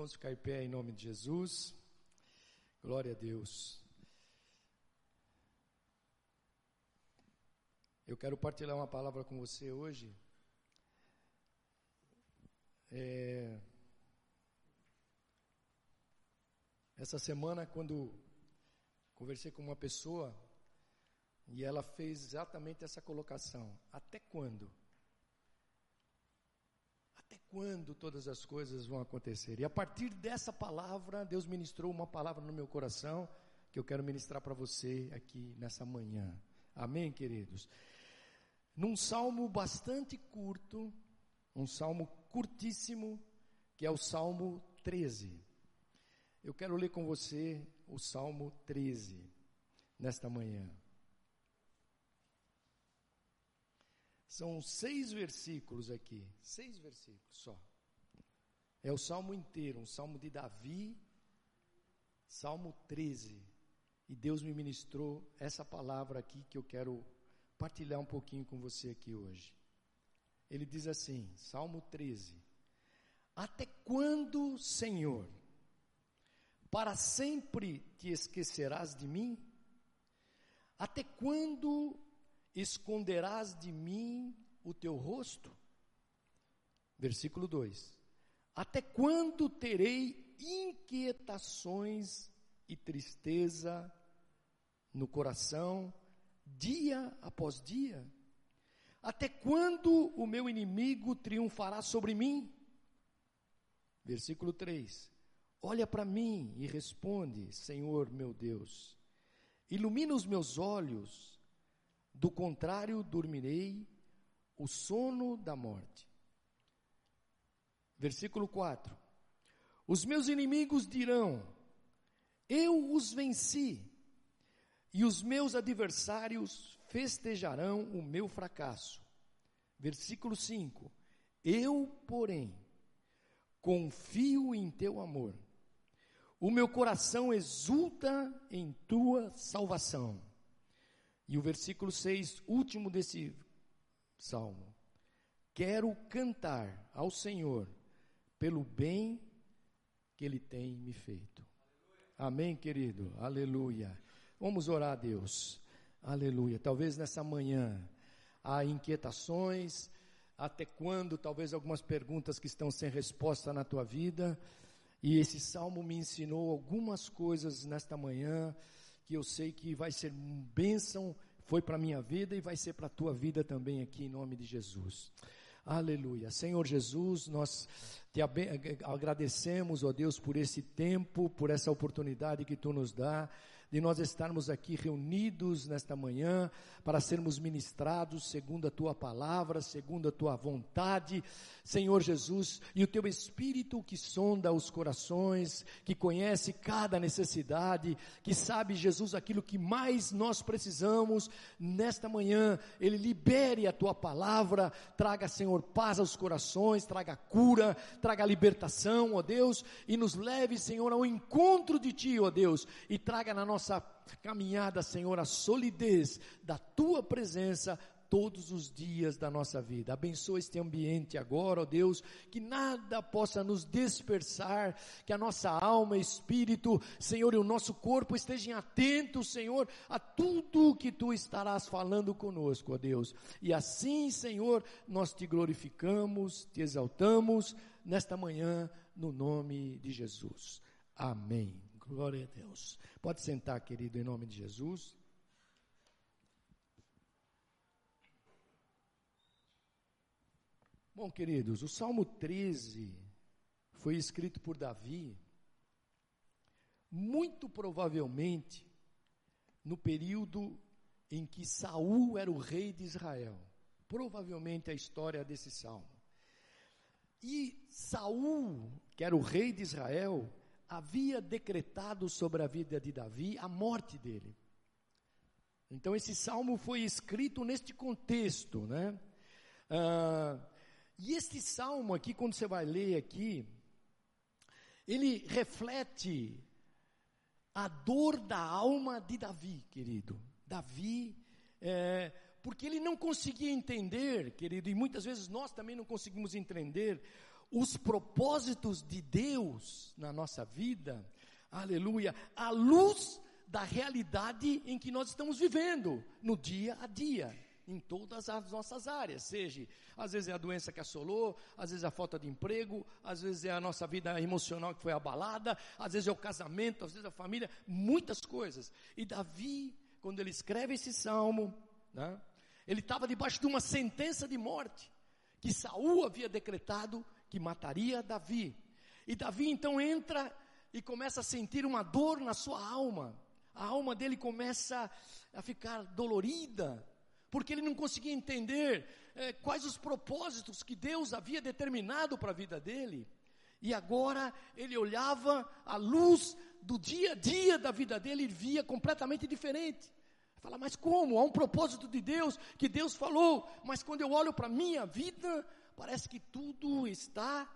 Vamos ficar em pé em nome de Jesus. Glória a Deus. Eu quero partilhar uma palavra com você hoje. É... Essa semana, quando conversei com uma pessoa, e ela fez exatamente essa colocação: até quando? Até quando todas as coisas vão acontecer? E a partir dessa palavra, Deus ministrou uma palavra no meu coração que eu quero ministrar para você aqui nessa manhã. Amém, queridos? Num salmo bastante curto, um salmo curtíssimo, que é o Salmo 13. Eu quero ler com você o Salmo 13 nesta manhã. São seis versículos aqui, seis versículos só. É o salmo inteiro, um salmo de Davi, salmo 13. E Deus me ministrou essa palavra aqui que eu quero partilhar um pouquinho com você aqui hoje. Ele diz assim, salmo 13: Até quando, Senhor, para sempre te esquecerás de mim? Até quando esconderás de mim o teu rosto? Versículo 2: Até quando terei inquietações e tristeza no coração, dia após dia? Até quando o meu inimigo triunfará sobre mim? Versículo 3: Olha para mim e responde, Senhor meu Deus, ilumina os meus olhos do contrário, dormirei o sono da morte. Versículo 4: Os meus inimigos dirão: Eu os venci, e os meus adversários festejarão o meu fracasso. Versículo 5: Eu, porém, confio em teu amor. O meu coração exulta em tua salvação. E o versículo 6, último desse salmo. Quero cantar ao Senhor pelo bem que Ele tem me feito. Amém, querido? Aleluia. Vamos orar a Deus. Aleluia. Talvez nessa manhã há inquietações, até quando, talvez algumas perguntas que estão sem resposta na tua vida. E esse salmo me ensinou algumas coisas nesta manhã que eu sei que vai ser bênção, foi para a minha vida e vai ser para a tua vida também aqui, em nome de Jesus. Aleluia. Senhor Jesus, nós te agradecemos, ó Deus, por esse tempo, por essa oportunidade que tu nos dá de nós estarmos aqui reunidos nesta manhã para sermos ministrados segundo a tua palavra, segundo a tua vontade, Senhor Jesus, e o teu Espírito que sonda os corações, que conhece cada necessidade, que sabe, Jesus, aquilo que mais nós precisamos nesta manhã, ele libere a tua palavra, traga, Senhor, paz aos corações, traga cura, traga libertação, ó Deus, e nos leve, Senhor, ao encontro de ti, ó Deus, e traga na nossa nossa caminhada, Senhor, a solidez da tua presença todos os dias da nossa vida. Abençoa este ambiente agora, ó Deus, que nada possa nos dispersar, que a nossa alma, espírito, Senhor, e o nosso corpo estejam atentos, Senhor, a tudo que tu estarás falando conosco, ó Deus. E assim, Senhor, nós te glorificamos, te exaltamos nesta manhã, no nome de Jesus. Amém. Glória a Deus. Pode sentar, querido, em nome de Jesus. Bom, queridos, o Salmo 13 foi escrito por Davi, muito provavelmente no período em que Saul era o rei de Israel. Provavelmente a história desse salmo. E Saul, que era o rei de Israel, havia decretado sobre a vida de Davi a morte dele. Então esse salmo foi escrito neste contexto, né? Ah, e este salmo aqui, quando você vai ler aqui, ele reflete a dor da alma de Davi, querido. Davi, é, porque ele não conseguia entender, querido, e muitas vezes nós também não conseguimos entender os propósitos de Deus na nossa vida, aleluia, à luz da realidade em que nós estamos vivendo, no dia a dia, em todas as nossas áreas, seja, às vezes é a doença que assolou, às vezes é a falta de emprego, às vezes é a nossa vida emocional que foi abalada, às vezes é o casamento, às vezes é a família, muitas coisas. E Davi, quando ele escreve esse salmo, né, ele estava debaixo de uma sentença de morte, que Saul havia decretado que mataria Davi. E Davi então entra e começa a sentir uma dor na sua alma. A alma dele começa a ficar dolorida, porque ele não conseguia entender é, quais os propósitos que Deus havia determinado para a vida dele. E agora ele olhava a luz do dia a dia da vida dele e via completamente diferente. Fala, mas como? Há um propósito de Deus que Deus falou, mas quando eu olho para a minha vida, parece que tudo está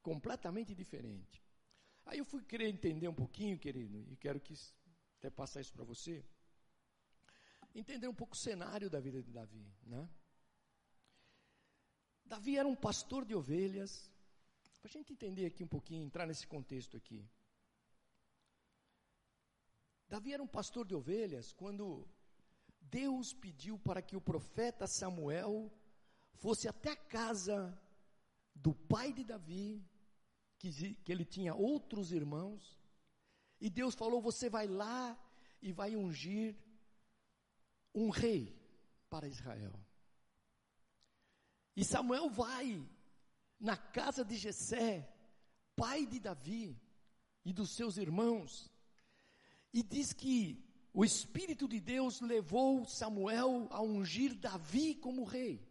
completamente diferente. Aí eu fui querer entender um pouquinho, querido, e quero que até passar isso para você. Entender um pouco o cenário da vida de Davi, né? Davi era um pastor de ovelhas. Para a gente entender aqui um pouquinho, entrar nesse contexto aqui. Davi era um pastor de ovelhas quando Deus pediu para que o profeta Samuel fosse até a casa do pai de Davi, que, que ele tinha outros irmãos, e Deus falou: Você vai lá e vai ungir um rei para Israel. E Samuel vai na casa de Jessé, pai de Davi e dos seus irmãos, e diz que o Espírito de Deus levou Samuel a ungir Davi como rei.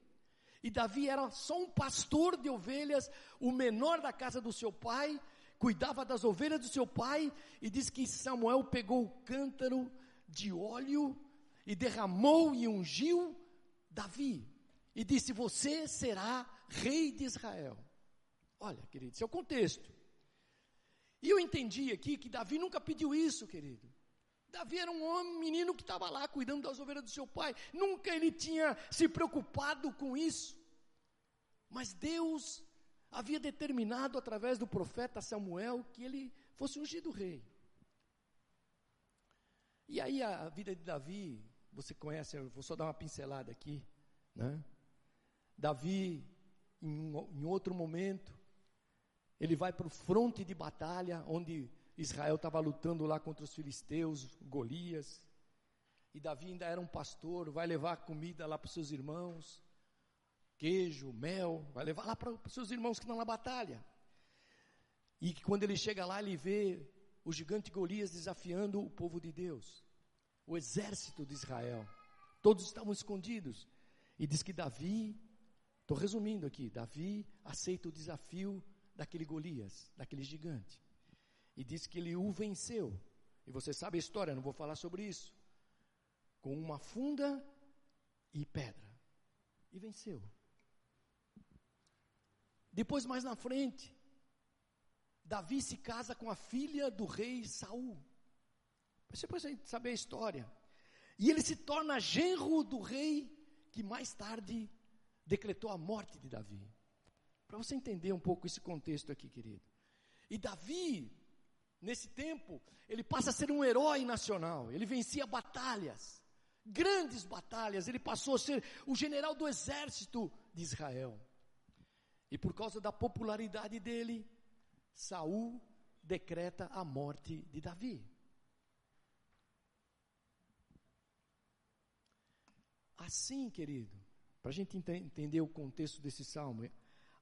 E Davi era só um pastor de ovelhas, o menor da casa do seu pai, cuidava das ovelhas do seu pai, e diz que Samuel pegou o cântaro de óleo e derramou e ungiu Davi. E disse: Você será rei de Israel. Olha, querido, esse é o contexto. E eu entendi aqui que Davi nunca pediu isso, querido. Davi era um homem, menino que estava lá cuidando das ovelhas do seu pai. Nunca ele tinha se preocupado com isso. Mas Deus havia determinado através do profeta Samuel que ele fosse ungido rei. E aí a vida de Davi, você conhece, eu vou só dar uma pincelada aqui, né? Davi, em, em outro momento, ele vai para o fronte de batalha, onde Israel estava lutando lá contra os filisteus, Golias. E Davi ainda era um pastor, vai levar comida lá para os seus irmãos, queijo, mel, vai levar lá para os seus irmãos que estão na batalha. E que quando ele chega lá, ele vê o gigante Golias desafiando o povo de Deus, o exército de Israel. Todos estavam escondidos. E diz que Davi, estou resumindo aqui, Davi aceita o desafio daquele Golias, daquele gigante e diz que ele o venceu. E você sabe a história, não vou falar sobre isso. Com uma funda e pedra. E venceu. Depois, mais na frente, Davi se casa com a filha do rei Saul. Você pode saber a história. E ele se torna genro do rei que mais tarde decretou a morte de Davi. Para você entender um pouco esse contexto aqui, querido. E Davi Nesse tempo, ele passa a ser um herói nacional. Ele vencia batalhas, grandes batalhas. Ele passou a ser o general do exército de Israel. E por causa da popularidade dele, Saul decreta a morte de Davi. Assim, querido, para a gente entender o contexto desse salmo,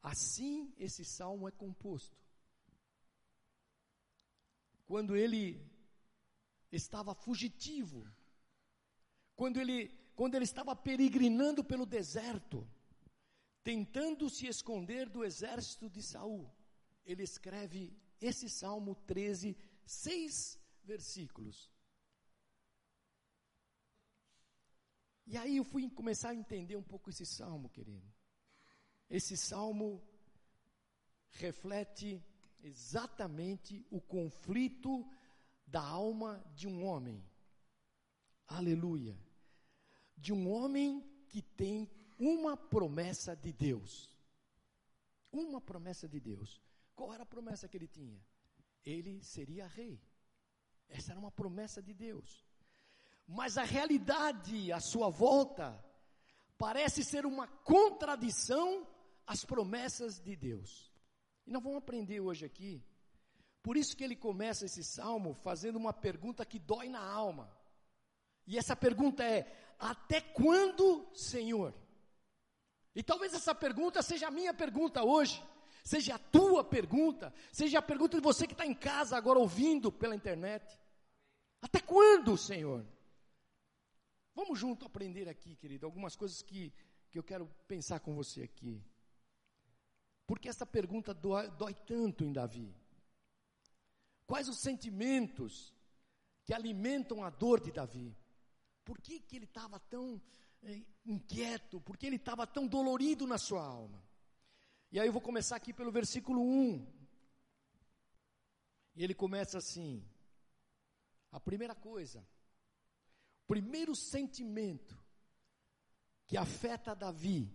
assim esse salmo é composto quando ele estava fugitivo, quando ele, quando ele estava peregrinando pelo deserto, tentando se esconder do exército de Saul, ele escreve esse Salmo 13, seis versículos. E aí eu fui começar a entender um pouco esse salmo, querido. Esse salmo reflete exatamente o conflito da alma de um homem. Aleluia. De um homem que tem uma promessa de Deus. uma promessa de Deus. Qual era a promessa que ele tinha? Ele seria rei. Essa era uma promessa de Deus. Mas a realidade à sua volta parece ser uma contradição às promessas de Deus. E nós vamos aprender hoje aqui. Por isso que ele começa esse salmo fazendo uma pergunta que dói na alma. E essa pergunta é: Até quando, Senhor? E talvez essa pergunta seja a minha pergunta hoje, seja a tua pergunta, seja a pergunta de você que está em casa agora ouvindo pela internet. Até quando, Senhor? Vamos junto aprender aqui, querido, algumas coisas que, que eu quero pensar com você aqui. Porque essa pergunta dói, dói tanto em Davi. Quais os sentimentos que alimentam a dor de Davi? Por que, que ele estava tão é, inquieto? Por que ele estava tão dolorido na sua alma? E aí eu vou começar aqui pelo versículo 1. E ele começa assim: a primeira coisa, o primeiro sentimento que afeta Davi,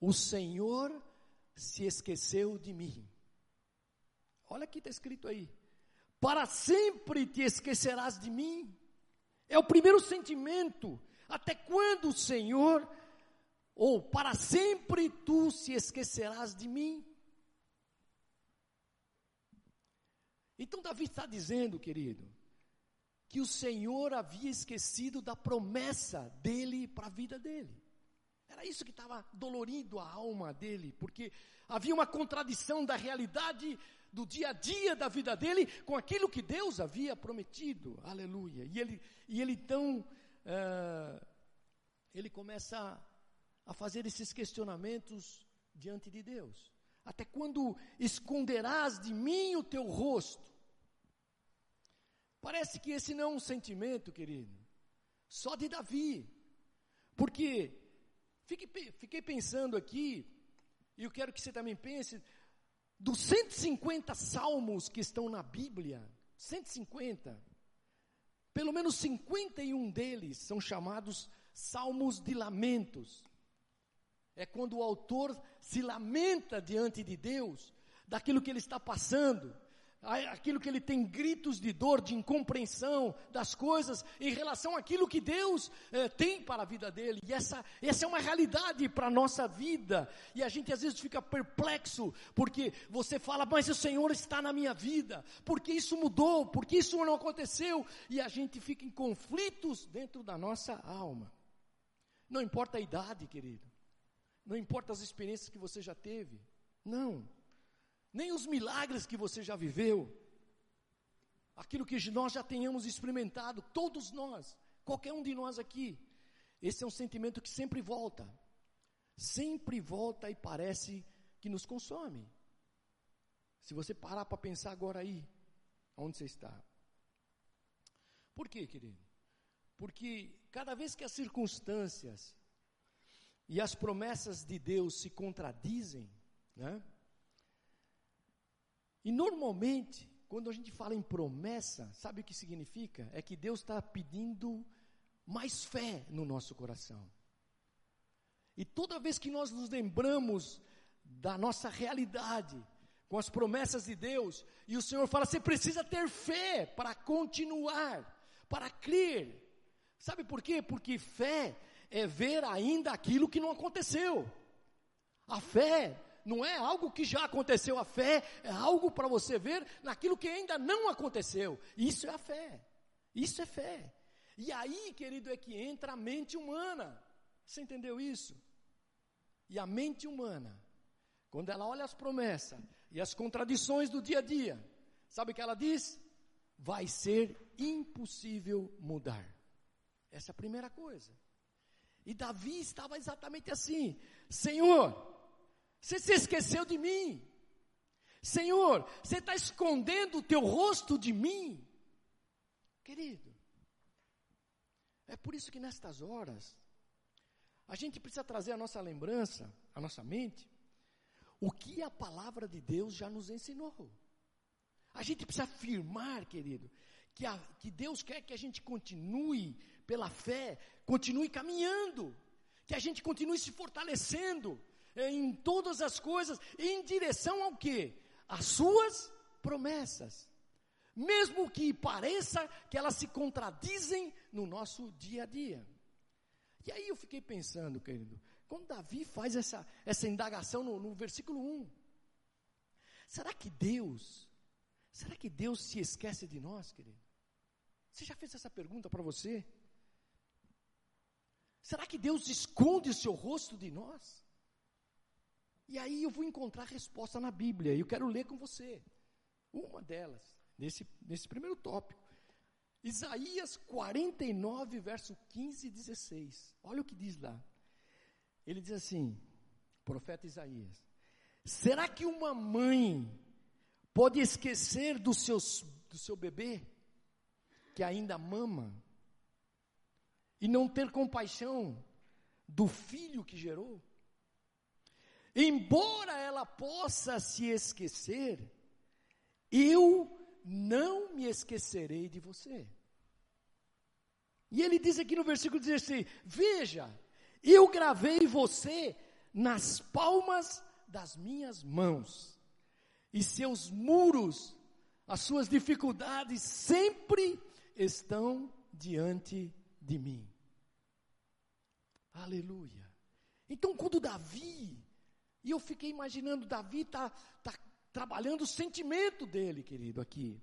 o Senhor se esqueceu de mim. Olha que está escrito aí. Para sempre te esquecerás de mim. É o primeiro sentimento. Até quando, Senhor, ou para sempre tu se esquecerás de mim? Então, Davi está dizendo, querido, que o Senhor havia esquecido da promessa dele para a vida dele. Era isso que estava dolorindo a alma dele, porque havia uma contradição da realidade do dia a dia da vida dele com aquilo que Deus havia prometido. Aleluia. E ele, e ele então, uh, ele começa a fazer esses questionamentos diante de Deus. Até quando esconderás de mim o teu rosto? Parece que esse não é um sentimento, querido, só de Davi. Porque, fiquei, fiquei pensando aqui, e eu quero que você também pense, dos 150 salmos que estão na Bíblia, 150, pelo menos 51 deles são chamados salmos de lamentos. É quando o autor se lamenta diante de Deus daquilo que ele está passando, aquilo que ele tem gritos de dor, de incompreensão das coisas em relação àquilo que Deus eh, tem para a vida dele. E essa, essa é uma realidade para a nossa vida. E a gente às vezes fica perplexo, porque você fala, mas o Senhor está na minha vida, porque isso mudou, porque isso não aconteceu. E a gente fica em conflitos dentro da nossa alma. Não importa a idade, querido. Não importa as experiências que você já teve. Não nem os milagres que você já viveu, aquilo que nós já tenhamos experimentado, todos nós, qualquer um de nós aqui, esse é um sentimento que sempre volta, sempre volta e parece que nos consome. Se você parar para pensar agora aí, onde você está. Por quê, querido? Porque cada vez que as circunstâncias e as promessas de Deus se contradizem, né? E normalmente, quando a gente fala em promessa, sabe o que significa? É que Deus está pedindo mais fé no nosso coração. E toda vez que nós nos lembramos da nossa realidade, com as promessas de Deus, e o Senhor fala: você precisa ter fé para continuar, para crer. Sabe por quê? Porque fé é ver ainda aquilo que não aconteceu. A fé não é algo que já aconteceu, a fé é algo para você ver naquilo que ainda não aconteceu. Isso é a fé. Isso é fé. E aí, querido, é que entra a mente humana. Você entendeu isso? E a mente humana, quando ela olha as promessas e as contradições do dia a dia, sabe o que ela diz? Vai ser impossível mudar. Essa é a primeira coisa. E Davi estava exatamente assim: Senhor, você se esqueceu de mim. Senhor, você está escondendo o teu rosto de mim. Querido, é por isso que nestas horas, a gente precisa trazer a nossa lembrança, a nossa mente, o que a palavra de Deus já nos ensinou. A gente precisa afirmar, querido, que, a, que Deus quer que a gente continue pela fé, continue caminhando, que a gente continue se fortalecendo, em todas as coisas, em direção ao quê? As suas promessas. Mesmo que pareça que elas se contradizem no nosso dia a dia. E aí eu fiquei pensando, querido, quando Davi faz essa, essa indagação no, no versículo 1, será que Deus, será que Deus se esquece de nós, querido? Você já fez essa pergunta para você? Será que Deus esconde o seu rosto de nós? E aí eu vou encontrar resposta na Bíblia, e eu quero ler com você. Uma delas, nesse, nesse primeiro tópico. Isaías 49, verso 15 e 16. Olha o que diz lá. Ele diz assim, profeta Isaías: Será que uma mãe pode esquecer do, seus, do seu bebê, que ainda mama, e não ter compaixão do filho que gerou? Embora ela possa se esquecer, eu não me esquecerei de você. E ele diz aqui no versículo 16: Veja, eu gravei você nas palmas das minhas mãos, e seus muros, as suas dificuldades sempre estão diante de mim. Aleluia. Então, quando Davi, e eu fiquei imaginando, Davi está tá trabalhando o sentimento dele, querido, aqui.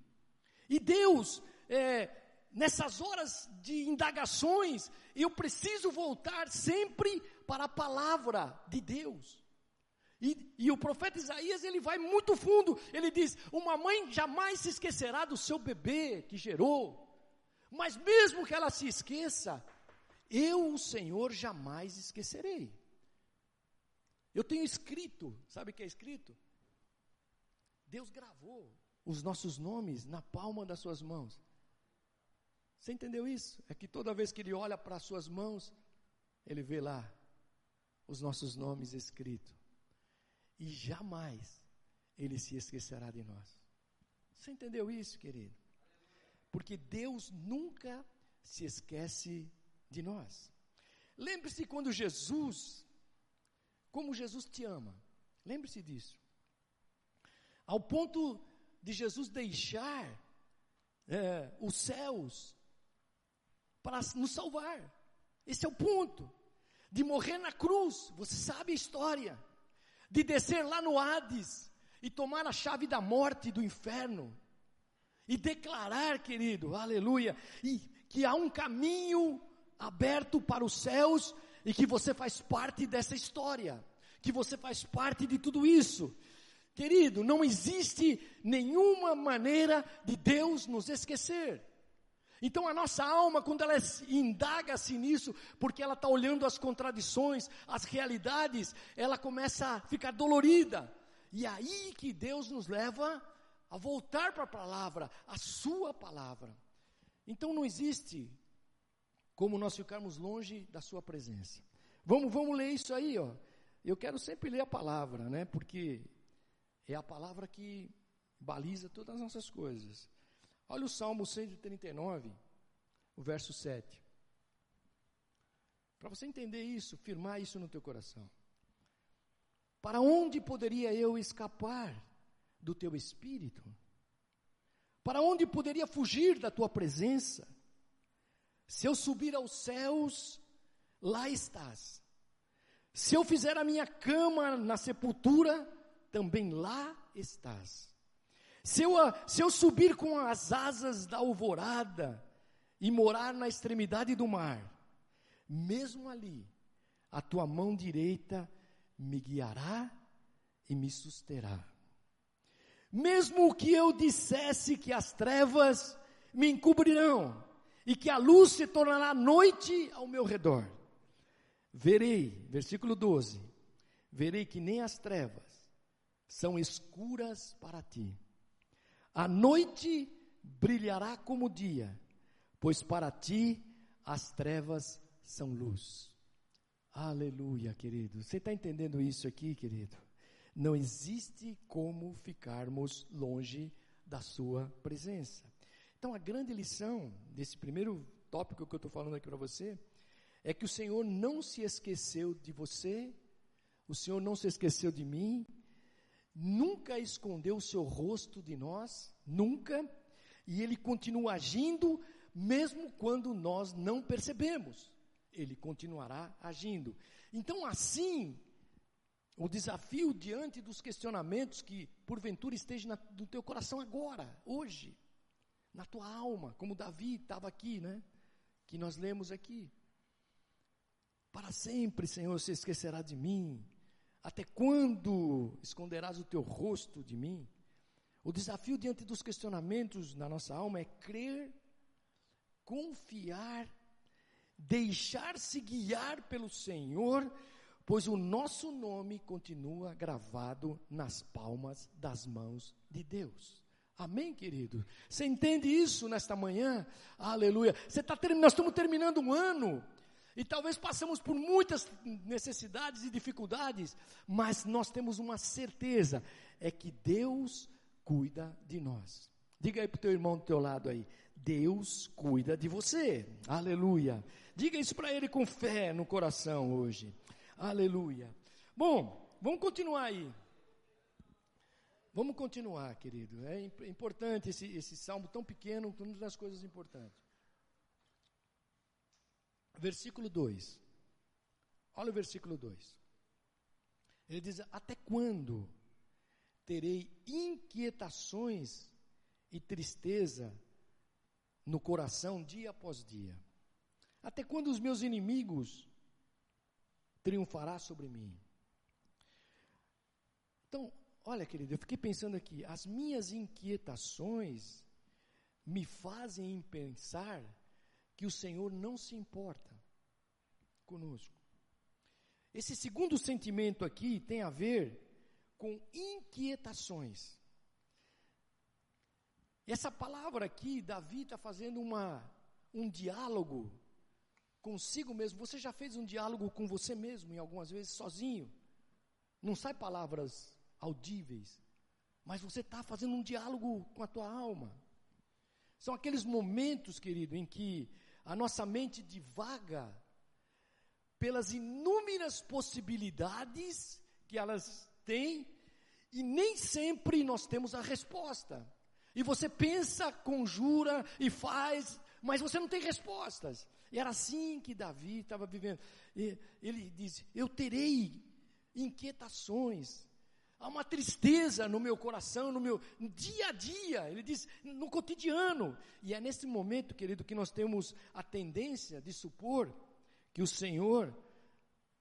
E Deus, é, nessas horas de indagações, eu preciso voltar sempre para a palavra de Deus. E, e, o profeta Isaías, ele vai muito fundo, ele diz, uma mãe jamais se esquecerá do seu bebê que gerou, mas mesmo que ela se esqueça, eu, o Senhor, jamais esquecerei. Eu tenho escrito, sabe o que é escrito? Deus gravou os nossos nomes na palma das suas mãos. Você entendeu isso? É que toda vez que ele olha para as suas mãos, ele vê lá os nossos nomes escritos. E jamais ele se esquecerá de nós. Você entendeu isso, querido? Porque Deus nunca se esquece de nós. Lembre-se quando Jesus, como Jesus te ama. Lembre-se disso. Ao ponto de Jesus deixar é, os céus para nos salvar. Esse é o ponto. De morrer na cruz, você sabe a história. De descer lá no Hades e tomar a chave da morte do inferno. E declarar, querido, aleluia, e que há um caminho aberto para os céus e que você faz parte dessa história, que você faz parte de tudo isso. Querido, não existe nenhuma maneira de Deus nos esquecer. Então a nossa alma, quando ela indaga-se nisso, porque ela está olhando as contradições, as realidades, ela começa a ficar dolorida. E aí que Deus nos leva a voltar para a palavra, a sua palavra. Então não existe como nós ficarmos longe da sua presença. Vamos, vamos ler isso aí, ó. Eu quero sempre ler a palavra, né? Porque é a palavra que baliza todas as nossas coisas. Olha o Salmo 139, o verso 7. Para você entender isso, firmar isso no teu coração. Para onde poderia eu escapar do teu espírito? Para onde poderia fugir da tua presença? Se eu subir aos céus, lá estás. Se eu fizer a minha cama na sepultura, também lá estás. Se eu, se eu subir com as asas da alvorada e morar na extremidade do mar, mesmo ali, a tua mão direita me guiará e me susterá. Mesmo que eu dissesse que as trevas me encobrirão e que a luz se tornará noite ao meu redor, verei, versículo 12, verei que nem as trevas são escuras para ti. A noite brilhará como o dia, pois para ti as trevas são luz. Aleluia, querido. Você está entendendo isso aqui, querido? Não existe como ficarmos longe da Sua presença. Então, a grande lição desse primeiro tópico que eu estou falando aqui para você é que o Senhor não se esqueceu de você o Senhor não se esqueceu de mim, nunca escondeu o seu rosto de nós, nunca, e Ele continua agindo, mesmo quando nós não percebemos. Ele continuará agindo. Então, assim, o desafio diante dos questionamentos que porventura esteja no teu coração agora, hoje, na tua alma, como Davi estava aqui, né? Que nós lemos aqui. Para sempre, Senhor, se esquecerá de mim. Até quando esconderás o teu rosto de mim? O desafio diante dos questionamentos na nossa alma é crer, confiar, deixar-se guiar pelo Senhor pois o nosso nome continua gravado nas palmas das mãos de Deus. Amém, querido? Você entende isso nesta manhã? Aleluia. Você tá terminando, nós estamos terminando um ano. E talvez passamos por muitas necessidades e dificuldades, mas nós temos uma certeza, é que Deus cuida de nós. Diga aí para o teu irmão do teu lado aí, Deus cuida de você. Aleluia. Diga isso para ele com fé no coração hoje. Aleluia. Bom, vamos continuar aí. Vamos continuar, querido. É importante esse, esse salmo tão pequeno, uma das coisas importantes. Versículo 2. Olha o versículo 2. Ele diz: Até quando terei inquietações e tristeza no coração dia após dia? Até quando os meus inimigos triunfará sobre mim. Então, olha, querido, eu fiquei pensando aqui, as minhas inquietações me fazem pensar que o Senhor não se importa conosco. Esse segundo sentimento aqui tem a ver com inquietações. Essa palavra aqui, Davi está fazendo uma, um diálogo consigo mesmo. Você já fez um diálogo com você mesmo, em algumas vezes sozinho? Não sai palavras audíveis, mas você está fazendo um diálogo com a tua alma. São aqueles momentos, querido, em que a nossa mente divaga pelas inúmeras possibilidades que elas têm e nem sempre nós temos a resposta. E você pensa, conjura e faz, mas você não tem respostas. Era assim que Davi estava vivendo. E ele diz: Eu terei inquietações. Há uma tristeza no meu coração, no meu dia a dia. Ele diz, no cotidiano. E é nesse momento, querido, que nós temos a tendência de supor que o Senhor,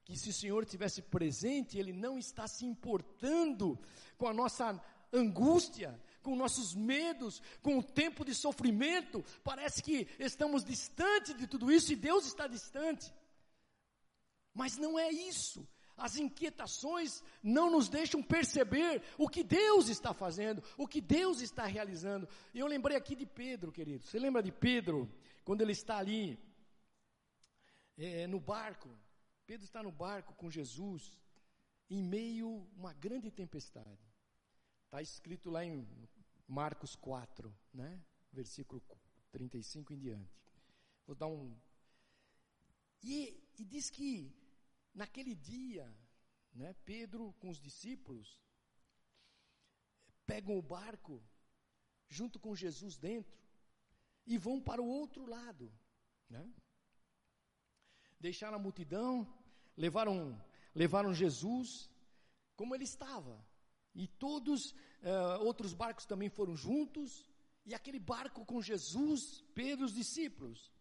que se o Senhor tivesse presente, Ele não está se importando com a nossa angústia, com nossos medos, com o tempo de sofrimento, parece que estamos distante de tudo isso e Deus está distante. Mas não é isso. As inquietações não nos deixam perceber o que Deus está fazendo, o que Deus está realizando. E eu lembrei aqui de Pedro, querido. Você lembra de Pedro, quando ele está ali é, no barco? Pedro está no barco com Jesus, em meio a uma grande tempestade. Está escrito lá em Marcos 4, né? Versículo 35 em diante. Vou dar um. E, e diz que naquele dia, né, Pedro com os discípulos pegam o barco junto com Jesus dentro e vão para o outro lado, né? Deixaram a multidão, levaram levaram Jesus como ele estava, e todos uh, outros barcos também foram juntos. E aquele barco com Jesus, Pedro, os discípulos.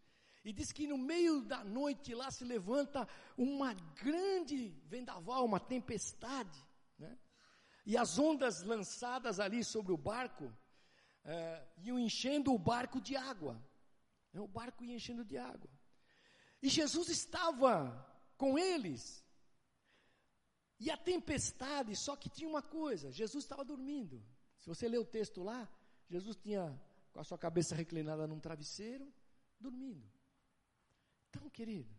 E diz que no meio da noite lá se levanta uma grande vendaval, uma tempestade. Né? E as ondas lançadas ali sobre o barco uh, iam enchendo o barco de água. Né? O barco ia enchendo de água. E Jesus estava com eles. E a tempestade, só que tinha uma coisa: Jesus estava dormindo. Se você ler o texto lá, Jesus tinha com a sua cabeça reclinada num travesseiro, dormindo. Então, querido,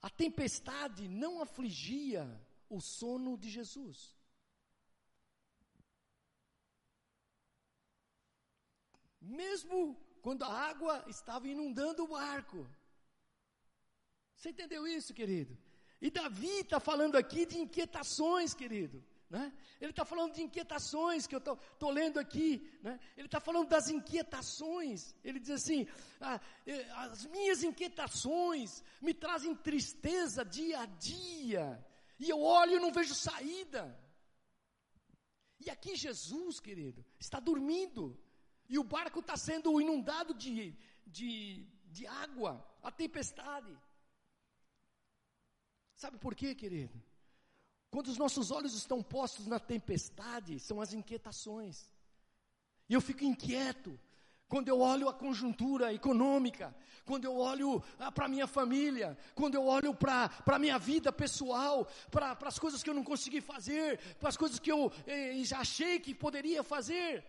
a tempestade não afligia o sono de Jesus. Mesmo quando a água estava inundando o barco. Você entendeu isso, querido? E Davi está falando aqui de inquietações, querido. Né? Ele está falando de inquietações que eu estou lendo aqui. Né? Ele está falando das inquietações. Ele diz assim: ah, as minhas inquietações me trazem tristeza dia a dia. E eu olho e não vejo saída. E aqui Jesus, querido, está dormindo. E o barco está sendo inundado de, de, de água, a tempestade. Sabe por quê, querido? Quando os nossos olhos estão postos na tempestade, são as inquietações. E eu fico inquieto quando eu olho a conjuntura econômica, quando eu olho ah, para a minha família, quando eu olho para a minha vida pessoal, para as coisas que eu não consegui fazer, para as coisas que eu eh, já achei que poderia fazer.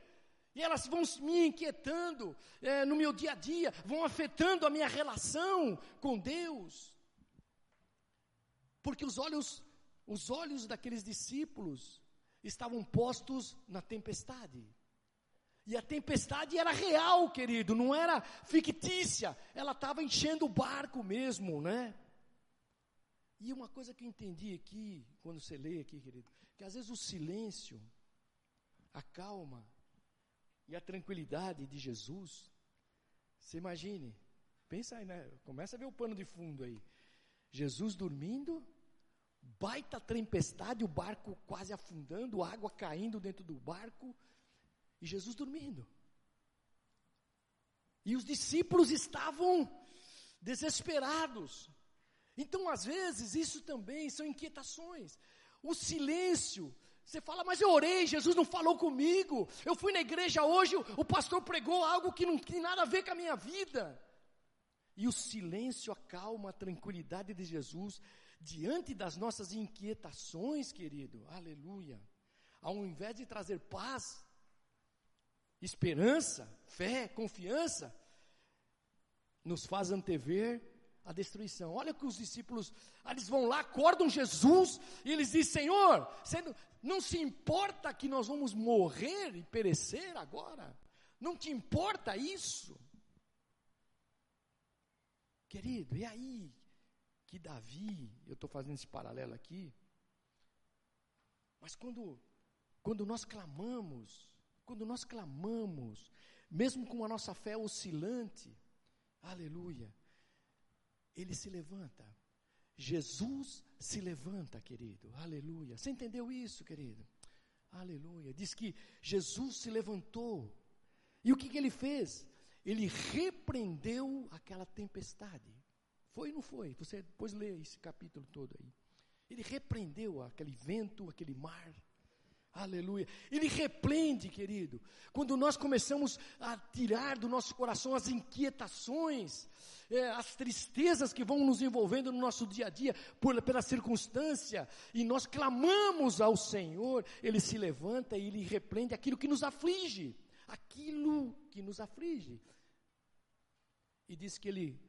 E elas vão me inquietando eh, no meu dia a dia, vão afetando a minha relação com Deus. Porque os olhos os olhos daqueles discípulos estavam postos na tempestade. E a tempestade era real, querido, não era fictícia. Ela estava enchendo o barco mesmo, né? E uma coisa que eu entendi aqui, quando você lê aqui, querido, que às vezes o silêncio, a calma e a tranquilidade de Jesus, você imagine, pensa aí, né? Começa a ver o pano de fundo aí. Jesus dormindo baita tempestade, o barco quase afundando, água caindo dentro do barco, e Jesus dormindo. E os discípulos estavam desesperados. Então, às vezes, isso também são inquietações. O silêncio. Você fala, mas eu orei, Jesus não falou comigo. Eu fui na igreja hoje, o pastor pregou algo que não tem nada a ver com a minha vida. E o silêncio acalma a tranquilidade de Jesus diante das nossas inquietações, querido, aleluia, ao invés de trazer paz, esperança, fé, confiança, nos faz antever a destruição. Olha que os discípulos, eles vão lá, acordam Jesus, e eles dizem: Senhor, você não, não se importa que nós vamos morrer e perecer agora? Não te importa isso? Querido, e aí? Que Davi, eu estou fazendo esse paralelo aqui, mas quando, quando nós clamamos, quando nós clamamos, mesmo com a nossa fé oscilante, aleluia, ele se levanta. Jesus se levanta, querido, aleluia. Você entendeu isso, querido? Aleluia. Diz que Jesus se levantou. E o que, que ele fez? Ele repreendeu aquela tempestade. Foi ou não foi? Você depois lê esse capítulo todo aí. Ele repreendeu aquele vento, aquele mar. Aleluia. Ele repreende, querido. Quando nós começamos a tirar do nosso coração as inquietações, é, as tristezas que vão nos envolvendo no nosso dia a dia, por, pela circunstância, e nós clamamos ao Senhor, Ele se levanta e Ele repreende aquilo que nos aflige. Aquilo que nos aflige. E diz que Ele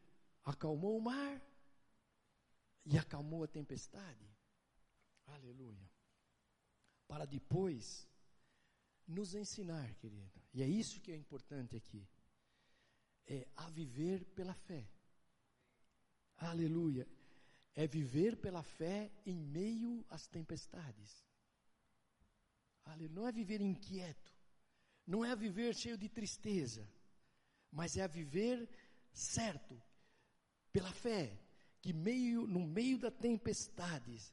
acalmou o mar e acalmou a tempestade. Aleluia. Para depois nos ensinar, querido. E é isso que é importante aqui. É a viver pela fé. Aleluia. É viver pela fé em meio às tempestades. Aleluia. Não é viver inquieto. Não é viver cheio de tristeza. Mas é viver certo, pela fé, que meio, no meio da tempestades,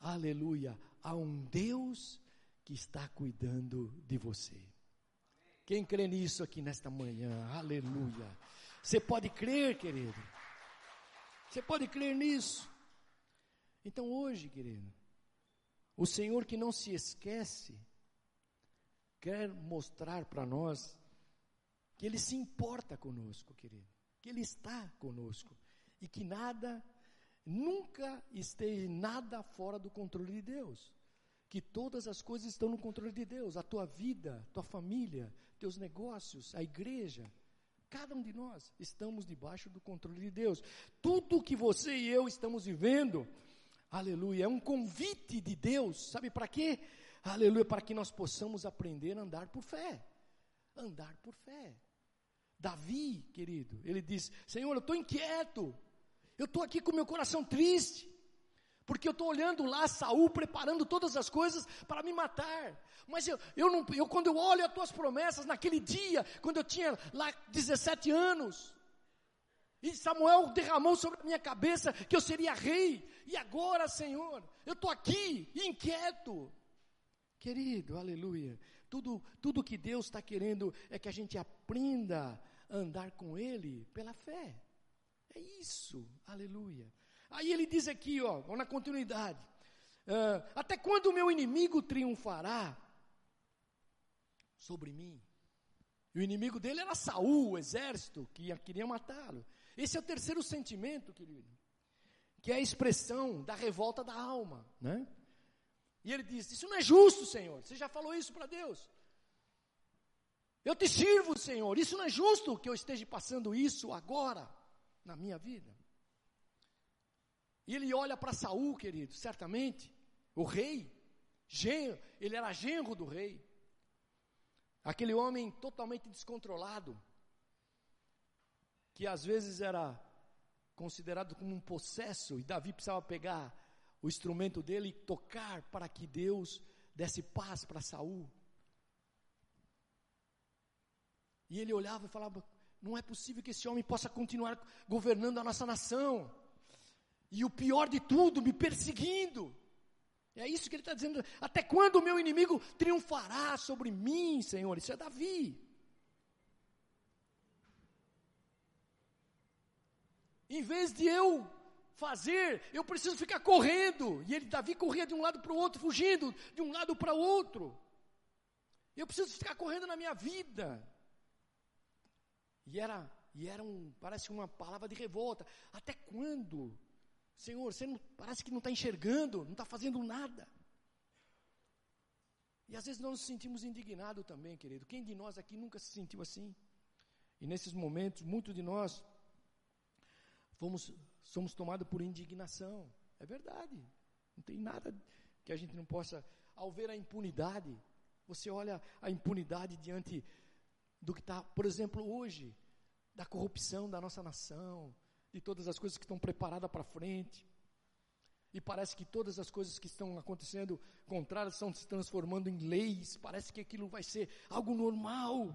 aleluia, há um Deus que está cuidando de você. Quem crê nisso aqui nesta manhã? Aleluia. Você pode crer, querido. Você pode crer nisso. Então hoje, querido, o Senhor que não se esquece, quer mostrar para nós que Ele se importa conosco, querido. Que Ele está conosco e que nada, nunca esteja nada fora do controle de Deus. Que todas as coisas estão no controle de Deus, a tua vida, tua família, teus negócios, a igreja, cada um de nós estamos debaixo do controle de Deus. Tudo que você e eu estamos vivendo, aleluia, é um convite de Deus, sabe para quê? Aleluia, para que nós possamos aprender a andar por fé. Andar por fé. Davi, querido, ele diz: Senhor, eu estou inquieto, eu estou aqui com meu coração triste, Porque eu estou olhando lá Saul preparando todas as coisas para me matar. Mas eu, eu não, eu, quando eu olho as tuas promessas naquele dia, quando eu tinha lá 17 anos, e Samuel derramou sobre a minha cabeça que eu seria rei. E agora, Senhor, eu estou aqui, inquieto. Querido, aleluia. Tudo, tudo que Deus está querendo é que a gente aprenda a andar com Ele pela fé. É isso, aleluia. Aí ele diz aqui, ó, na continuidade: uh, Até quando o meu inimigo triunfará sobre mim? E o inimigo dele era Saul, o exército, que queria matá-lo. Esse é o terceiro sentimento, querido, que é a expressão da revolta da alma, né? E ele diz: Isso não é justo, Senhor. Você já falou isso para Deus. Eu te sirvo, Senhor. Isso não é justo que eu esteja passando isso agora na minha vida. E ele olha para Saul, querido, certamente, o rei, genro, ele era genro do rei. Aquele homem totalmente descontrolado, que às vezes era considerado como um possesso, e Davi precisava pegar o instrumento dele e tocar para que Deus desse paz para Saul. E ele olhava e falava: não é possível que esse homem possa continuar governando a nossa nação. E o pior de tudo, me perseguindo. É isso que ele está dizendo. Até quando o meu inimigo triunfará sobre mim, Senhor? Isso é Davi. Em vez de eu fazer, eu preciso ficar correndo. E ele, Davi, corria de um lado para o outro, fugindo de um lado para o outro. Eu preciso ficar correndo na minha vida. E era, e era um, parece uma palavra de revolta. Até quando? Senhor, você não, parece que não está enxergando, não está fazendo nada. E às vezes nós nos sentimos indignados também, querido. Quem de nós aqui nunca se sentiu assim? E nesses momentos, muitos de nós fomos, somos tomados por indignação. É verdade. Não tem nada que a gente não possa. Ao ver a impunidade, você olha a impunidade diante do que está, por exemplo, hoje, da corrupção da nossa nação, de todas as coisas que estão preparadas para frente. E parece que todas as coisas que estão acontecendo contrárias estão se transformando em leis, parece que aquilo vai ser algo normal.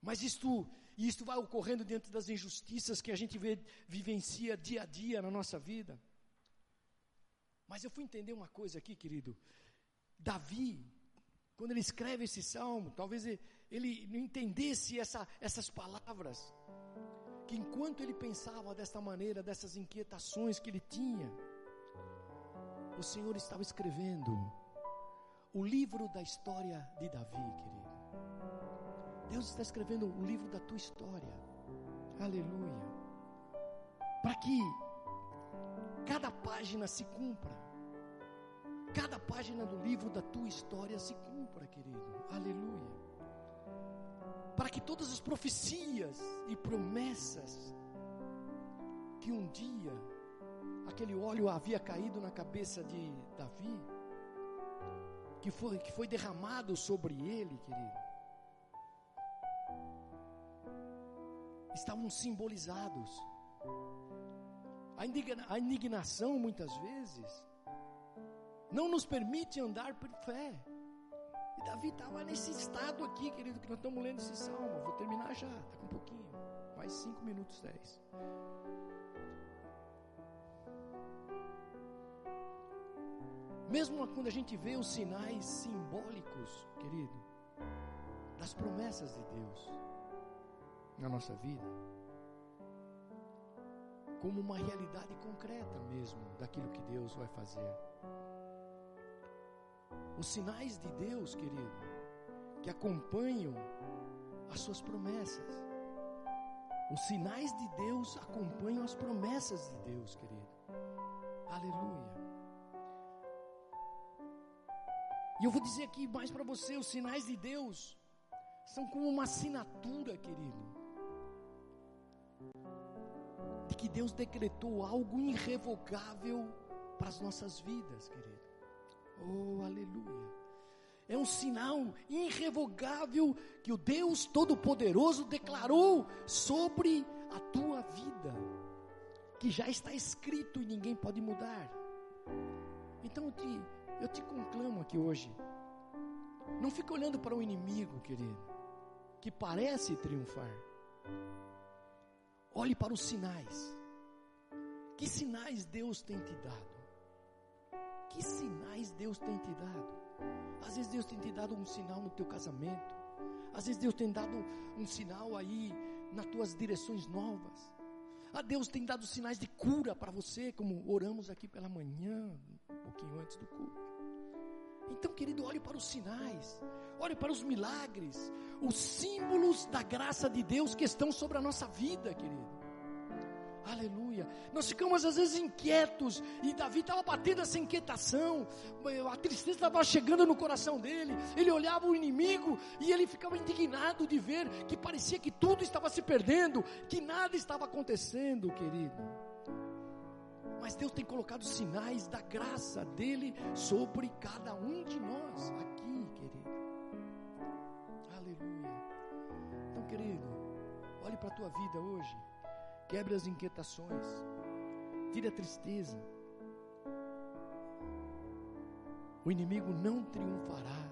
Mas isto, isto vai ocorrendo dentro das injustiças que a gente vê, vivencia dia a dia na nossa vida. Mas eu fui entender uma coisa aqui, querido. Davi, quando ele escreve esse salmo, talvez ele, não entendesse essa, essas palavras que enquanto ele pensava desta maneira, dessas inquietações que ele tinha, o Senhor estava escrevendo o livro da história de Davi, querido. Deus está escrevendo o livro da tua história. Aleluia. Para que cada página se cumpra. Cada página do livro da tua história se cumpra, querido. Aleluia que todas as profecias e promessas que um dia aquele óleo havia caído na cabeça de Davi, que foi, que foi derramado sobre ele, querido, estavam simbolizados. A, indigna, a indignação, muitas vezes, não nos permite andar por fé. E Davi estava nesse estado aqui, querido, que nós estamos lendo esse salmo. Vou terminar já, daqui um pouquinho. Mais cinco minutos, dez. Mesmo quando a gente vê os sinais simbólicos, querido, das promessas de Deus na nossa vida, como uma realidade concreta mesmo daquilo que Deus vai fazer. Os sinais de Deus, querido, que acompanham as suas promessas. Os sinais de Deus acompanham as promessas de Deus, querido. Aleluia. E eu vou dizer aqui mais para você: os sinais de Deus são como uma assinatura, querido, de que Deus decretou algo irrevogável para as nossas vidas, querido. Oh, aleluia. É um sinal irrevogável que o Deus Todo-Poderoso declarou sobre a tua vida. que já está escrito e ninguém pode mudar. Então eu te, eu te conclamo aqui hoje. Não fique olhando para o inimigo, querido, que parece triunfar. Olhe para os sinais. Que sinais Deus tem te dado? Que sinais Deus tem te dado? Às vezes Deus tem te dado um sinal no teu casamento. Às vezes Deus tem dado um sinal aí nas tuas direções novas. A Deus tem dado sinais de cura para você, como oramos aqui pela manhã, um pouquinho antes do culto. Então, querido, olhe para os sinais, olhe para os milagres, os símbolos da graça de Deus que estão sobre a nossa vida, querido. Aleluia. Nós ficamos às vezes inquietos e Davi estava batendo essa inquietação. A tristeza estava chegando no coração dele. Ele olhava o inimigo e ele ficava indignado de ver que parecia que tudo estava se perdendo, que nada estava acontecendo, querido. Mas Deus tem colocado sinais da graça dele sobre cada um de nós aqui, querido. Aleluia. Então, querido, olhe para a tua vida hoje. Quebre as inquietações. Tire a tristeza. O inimigo não triunfará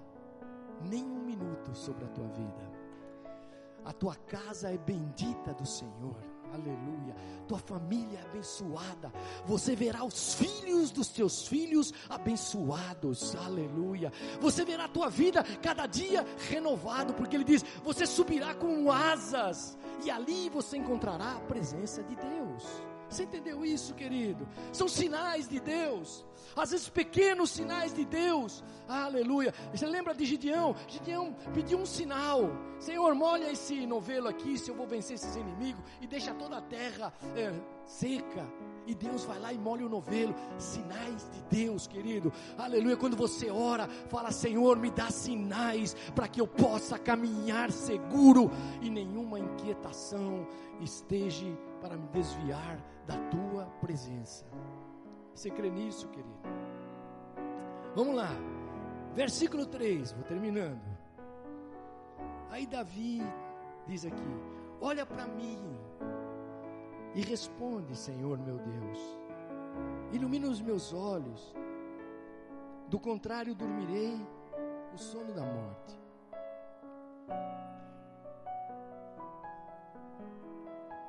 nem um minuto sobre a tua vida. A tua casa é bendita do Senhor. Aleluia. Tua família é abençoada. Você verá os filhos dos teus filhos abençoados. Aleluia. Você verá a tua vida cada dia renovado, porque ele diz: "Você subirá com asas e ali você encontrará a presença de Deus." Você entendeu isso, querido? São sinais de Deus. Às vezes pequenos sinais de Deus. Aleluia. Você lembra de Gideão? Gideão pediu um sinal. Senhor, molha esse novelo aqui, se eu vou vencer esses inimigos e deixa toda a terra é, seca. E Deus vai lá e molha o novelo. Sinais de Deus, querido. Aleluia. Quando você ora, fala: Senhor, me dá sinais para que eu possa caminhar seguro e nenhuma inquietação esteja para me desviar da tua presença. Você crê nisso, querido? Vamos lá. Versículo 3, vou terminando. Aí Davi diz aqui: Olha para mim e responde, Senhor meu Deus. Ilumina os meus olhos. Do contrário, dormirei o sono da morte.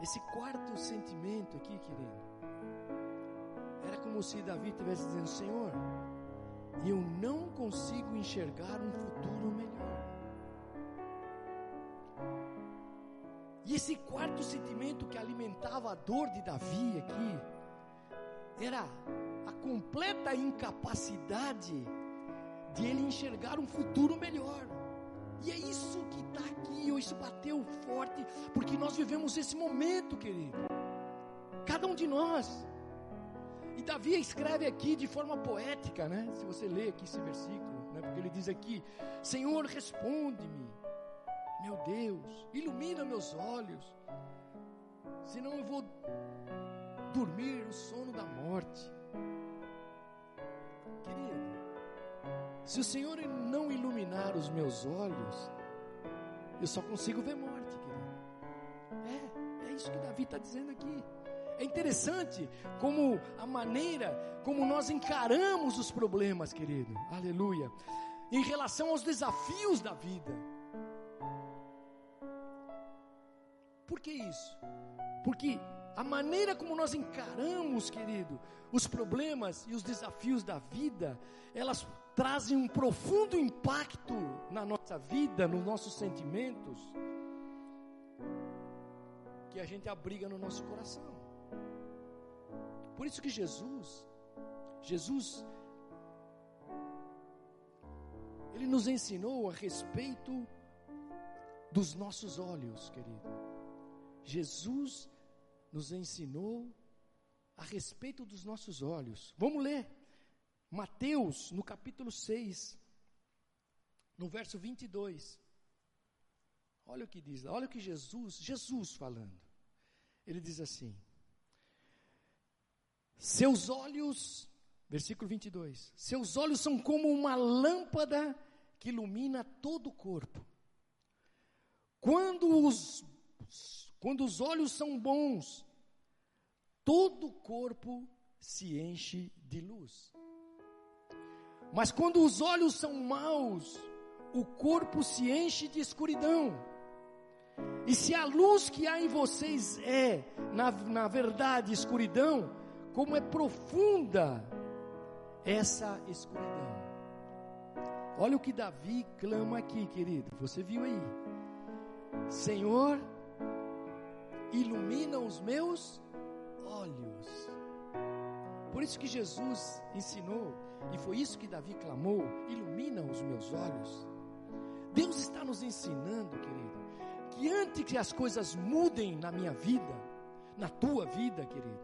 Esse quarto sentimento aqui, querido, era como se Davi estivesse dizendo: Senhor, eu não consigo enxergar um futuro melhor. E esse quarto sentimento que alimentava a dor de Davi aqui, era a completa incapacidade de ele enxergar um futuro melhor. E é isso que está aqui, isso bateu forte, porque nós vivemos esse momento, querido. Cada um de nós. E Davi escreve aqui de forma poética, né? Se você lê aqui esse versículo, né? Porque ele diz aqui: Senhor, responde-me, meu Deus, ilumina meus olhos, senão eu vou dormir o sono da morte. Querido, se o Senhor não iluminar os meus olhos, eu só consigo ver morte, querido. É, é isso que Davi está dizendo aqui. É interessante como a maneira como nós encaramos os problemas, querido. Aleluia. Em relação aos desafios da vida. Por que isso? Porque a maneira como nós encaramos, querido, os problemas e os desafios da vida, elas trazem um profundo impacto na nossa vida, nos nossos sentimentos, que a gente abriga no nosso coração. Por isso que Jesus, Jesus, Ele nos ensinou a respeito dos nossos olhos, querido. Jesus nos ensinou a respeito dos nossos olhos. Vamos ler. Mateus, no capítulo 6, no verso 22. Olha o que diz, olha o que Jesus, Jesus falando. Ele diz assim: Seus olhos, versículo 22, seus olhos são como uma lâmpada que ilumina todo o corpo. Quando os, quando os olhos são bons, todo o corpo se enche de luz. Mas quando os olhos são maus, o corpo se enche de escuridão. E se a luz que há em vocês é, na, na verdade, escuridão, como é profunda essa escuridão. Olha o que Davi clama aqui, querido. Você viu aí? Senhor, ilumina os meus olhos. Por isso que Jesus ensinou, e foi isso que Davi clamou: ilumina os meus olhos. Deus está nos ensinando, querido, que antes que as coisas mudem na minha vida, na tua vida, querido,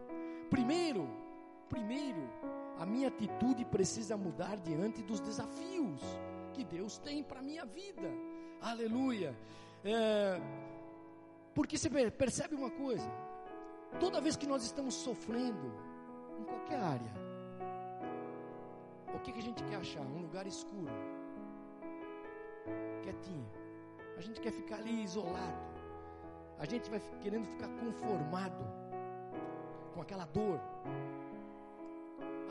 primeiro, primeiro, a minha atitude precisa mudar diante dos desafios que Deus tem para a minha vida. Aleluia. É, porque você percebe uma coisa: toda vez que nós estamos sofrendo, em qualquer área, o que, que a gente quer achar? Um lugar escuro quietinho. A gente quer ficar ali isolado. A gente vai querendo ficar conformado com aquela dor.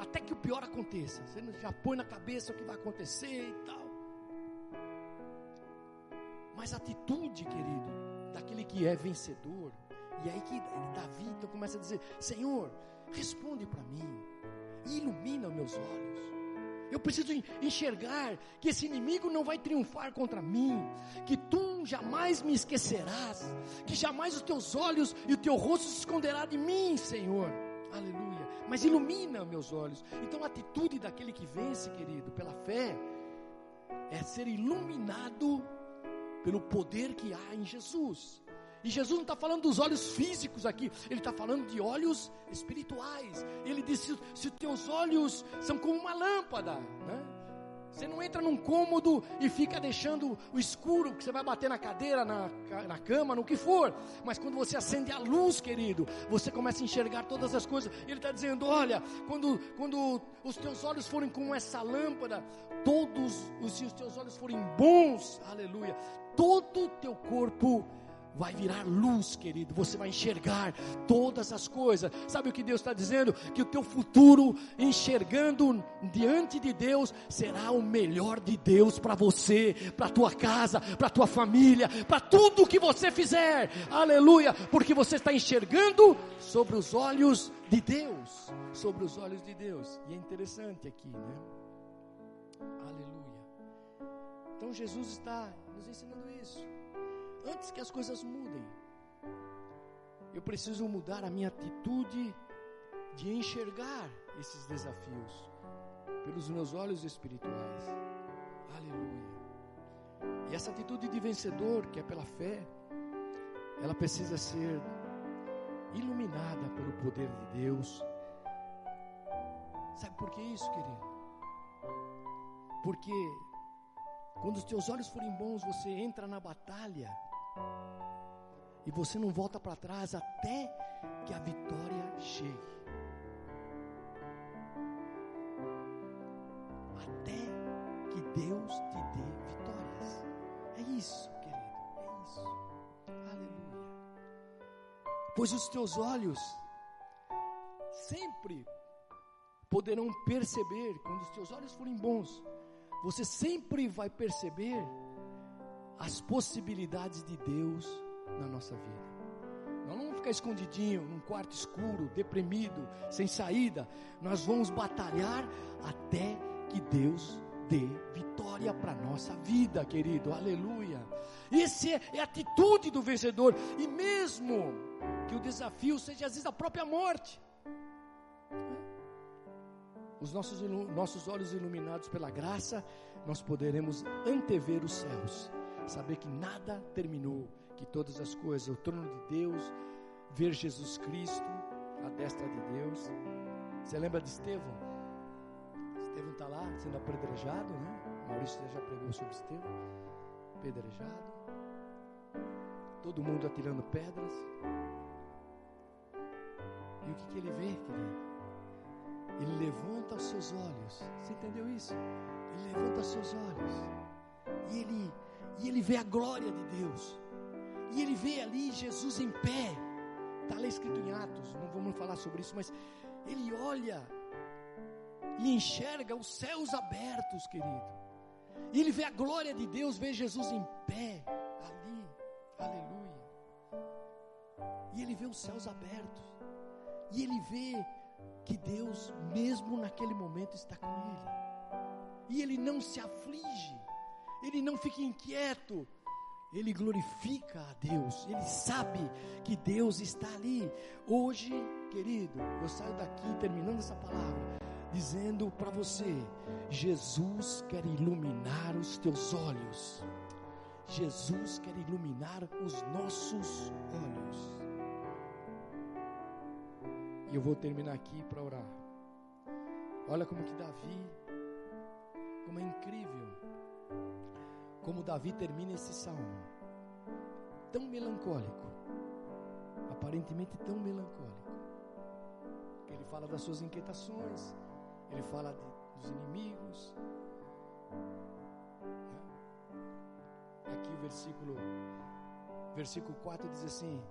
Até que o pior aconteça. Você já põe na cabeça o que vai acontecer e tal. Mas atitude, querido, daquele que é vencedor. E aí que Davi então começa a dizer: Senhor, responde para mim, ilumina meus olhos. Eu preciso enxergar que esse inimigo não vai triunfar contra mim, que tu jamais me esquecerás, que jamais os teus olhos e o teu rosto se esconderá de mim, Senhor. Aleluia. Mas ilumina meus olhos. Então a atitude daquele que vence, querido, pela fé, é ser iluminado pelo poder que há em Jesus. E Jesus não está falando dos olhos físicos aqui, ele está falando de olhos espirituais. Ele disse: se teus olhos são como uma lâmpada, né? Você não entra num cômodo e fica deixando o escuro, que você vai bater na cadeira, na, na cama, no que for. Mas quando você acende a luz, querido, você começa a enxergar todas as coisas. Ele está dizendo: olha, quando, quando os teus olhos forem como essa lâmpada, todos os, os teus olhos forem bons, aleluia, todo o teu corpo vai virar luz, querido. Você vai enxergar todas as coisas. Sabe o que Deus está dizendo? Que o teu futuro, enxergando diante de Deus, será o melhor de Deus para você, para tua casa, para tua família, para tudo que você fizer. Aleluia! Porque você está enxergando sobre os olhos de Deus, sobre os olhos de Deus. E é interessante aqui, né? Aleluia. Então Jesus está nos ensinando isso antes que as coisas mudem. Eu preciso mudar a minha atitude de enxergar esses desafios pelos meus olhos espirituais. Aleluia. E essa atitude de vencedor, que é pela fé, ela precisa ser iluminada pelo poder de Deus. Sabe por que isso, querido? Porque quando os teus olhos forem bons, você entra na batalha e você não volta para trás até que a vitória chegue. Até que Deus te dê vitórias. É isso, querido. É isso. Aleluia. Pois os teus olhos sempre poderão perceber, quando os teus olhos forem bons, você sempre vai perceber as possibilidades de Deus na nossa vida. Nós não vamos ficar escondidinho num quarto escuro, deprimido, sem saída. Nós vamos batalhar até que Deus dê vitória para nossa vida, querido. Aleluia. Essa é, é a atitude do vencedor. E mesmo que o desafio seja às vezes a própria morte. Os nossos, nossos olhos iluminados pela graça, nós poderemos antever os céus saber que nada terminou, que todas as coisas, o trono de Deus, ver Jesus Cristo, a destra de Deus. Você lembra de Estevão? Estevão está lá sendo apedrejado, né? Maurício já pregou sobre Estevão, apedrejado. Todo mundo atirando pedras. E o que, que ele vê, querido? Ele levanta os seus olhos. Você entendeu isso? Ele levanta os seus olhos. E ele e ele vê a glória de Deus. E ele vê ali Jesus em pé, Está lá escrito em Atos, não vamos falar sobre isso, mas ele olha e enxerga os céus abertos, querido. E ele vê a glória de Deus, vê Jesus em pé ali, aleluia. E ele vê os céus abertos, e ele vê que Deus, mesmo naquele momento, está com ele. E ele não se aflige, ele não fica inquieto, ele glorifica a Deus, ele sabe que Deus está ali. Hoje, querido, eu saio daqui terminando essa palavra, dizendo para você: Jesus quer iluminar os teus olhos. Jesus quer iluminar os nossos olhos. Eu vou terminar aqui para orar. Olha como que Davi, como é incrível, como Davi termina esse salmo, tão melancólico, aparentemente tão melancólico, ele fala das suas inquietações, ele fala de, dos inimigos. Aqui o versículo, versículo 4 diz assim: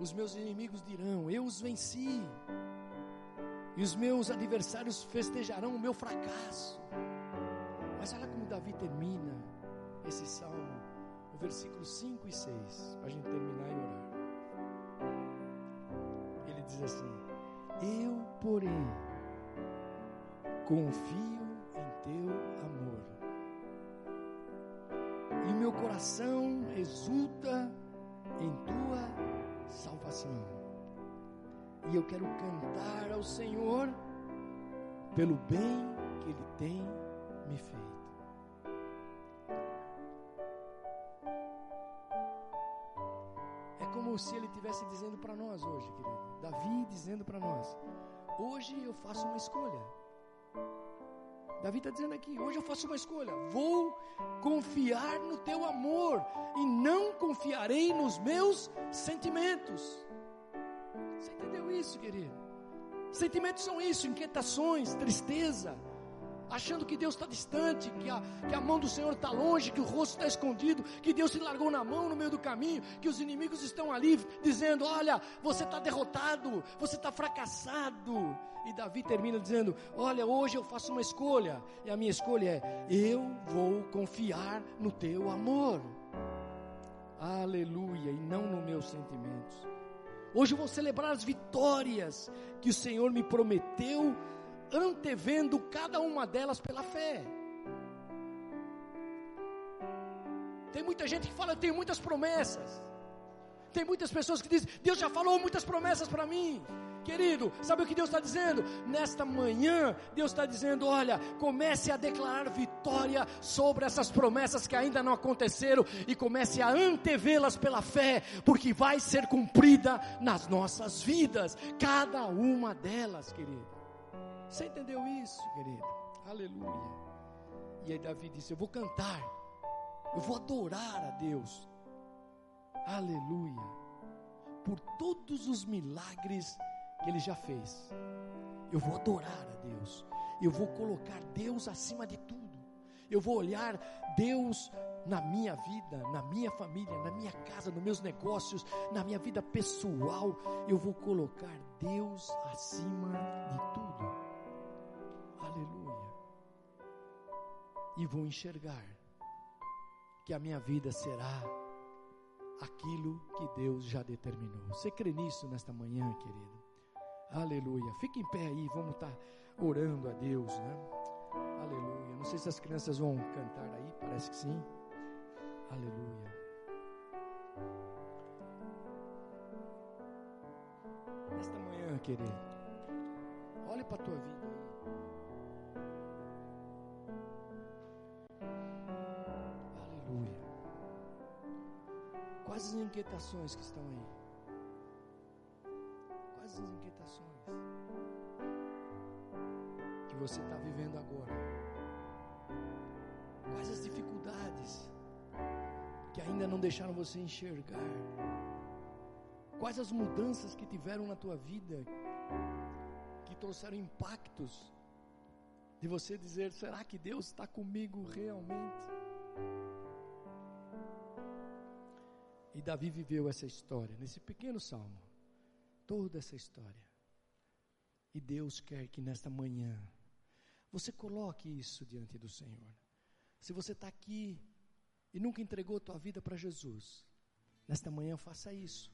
Os meus inimigos dirão, Eu os venci, e os meus adversários festejarão o meu fracasso. Mas olha como Davi termina esse salmo, o versículo 5 e 6, para a gente terminar e orar. Ele diz assim: Eu, porém, confio em teu amor, e meu coração exulta em tua salvação. E eu quero cantar ao Senhor pelo bem que Ele tem me feito. É como se Ele estivesse dizendo para nós hoje, querido. Davi dizendo para nós: Hoje eu faço uma escolha. Davi está dizendo aqui: hoje eu faço uma escolha. Vou confiar no teu amor e não confiarei nos meus sentimentos. Você entendeu isso, querido? Sentimentos são isso: inquietações, tristeza, achando que Deus está distante, que a, que a mão do Senhor está longe, que o rosto está escondido, que Deus se largou na mão no meio do caminho, que os inimigos estão ali dizendo: Olha, você está derrotado, você está fracassado. E Davi termina dizendo: Olha, hoje eu faço uma escolha, e a minha escolha é: Eu vou confiar no teu amor. Aleluia, e não nos meus sentimentos. Hoje eu vou celebrar as vitórias que o Senhor me prometeu antevendo cada uma delas pela fé. Tem muita gente que fala, eu tenho muitas promessas. Tem muitas pessoas que dizem, Deus já falou muitas promessas para mim. Querido, sabe o que Deus está dizendo? Nesta manhã, Deus está dizendo: olha, comece a declarar vitória sobre essas promessas que ainda não aconteceram e comece a antevê-las pela fé, porque vai ser cumprida nas nossas vidas, cada uma delas, querido. Você entendeu isso, querido? Aleluia. E aí Davi disse: Eu vou cantar, eu vou adorar a Deus. Aleluia. Por todos os milagres que ele já fez. Eu vou adorar a Deus. Eu vou colocar Deus acima de tudo. Eu vou olhar Deus na minha vida, na minha família, na minha casa, nos meus negócios, na minha vida pessoal. Eu vou colocar Deus acima de tudo. Aleluia. E vou enxergar que a minha vida será aquilo que Deus já determinou. Você crê nisso nesta manhã, querido? Aleluia. Fique em pé aí, vamos estar orando a Deus, né? Aleluia. Não sei se as crianças vão cantar aí, parece que sim. Aleluia. Nesta manhã, querido, olhe para a tua vida Quais as inquietações que estão aí? Quais as inquietações que você está vivendo agora? Quais as dificuldades que ainda não deixaram você enxergar? Quais as mudanças que tiveram na tua vida que trouxeram impactos de você dizer: será que Deus está comigo realmente? E Davi viveu essa história nesse pequeno salmo. toda essa história. E Deus quer que nesta manhã você coloque isso diante do Senhor. Se você está aqui e nunca entregou a tua vida para Jesus, nesta manhã faça isso.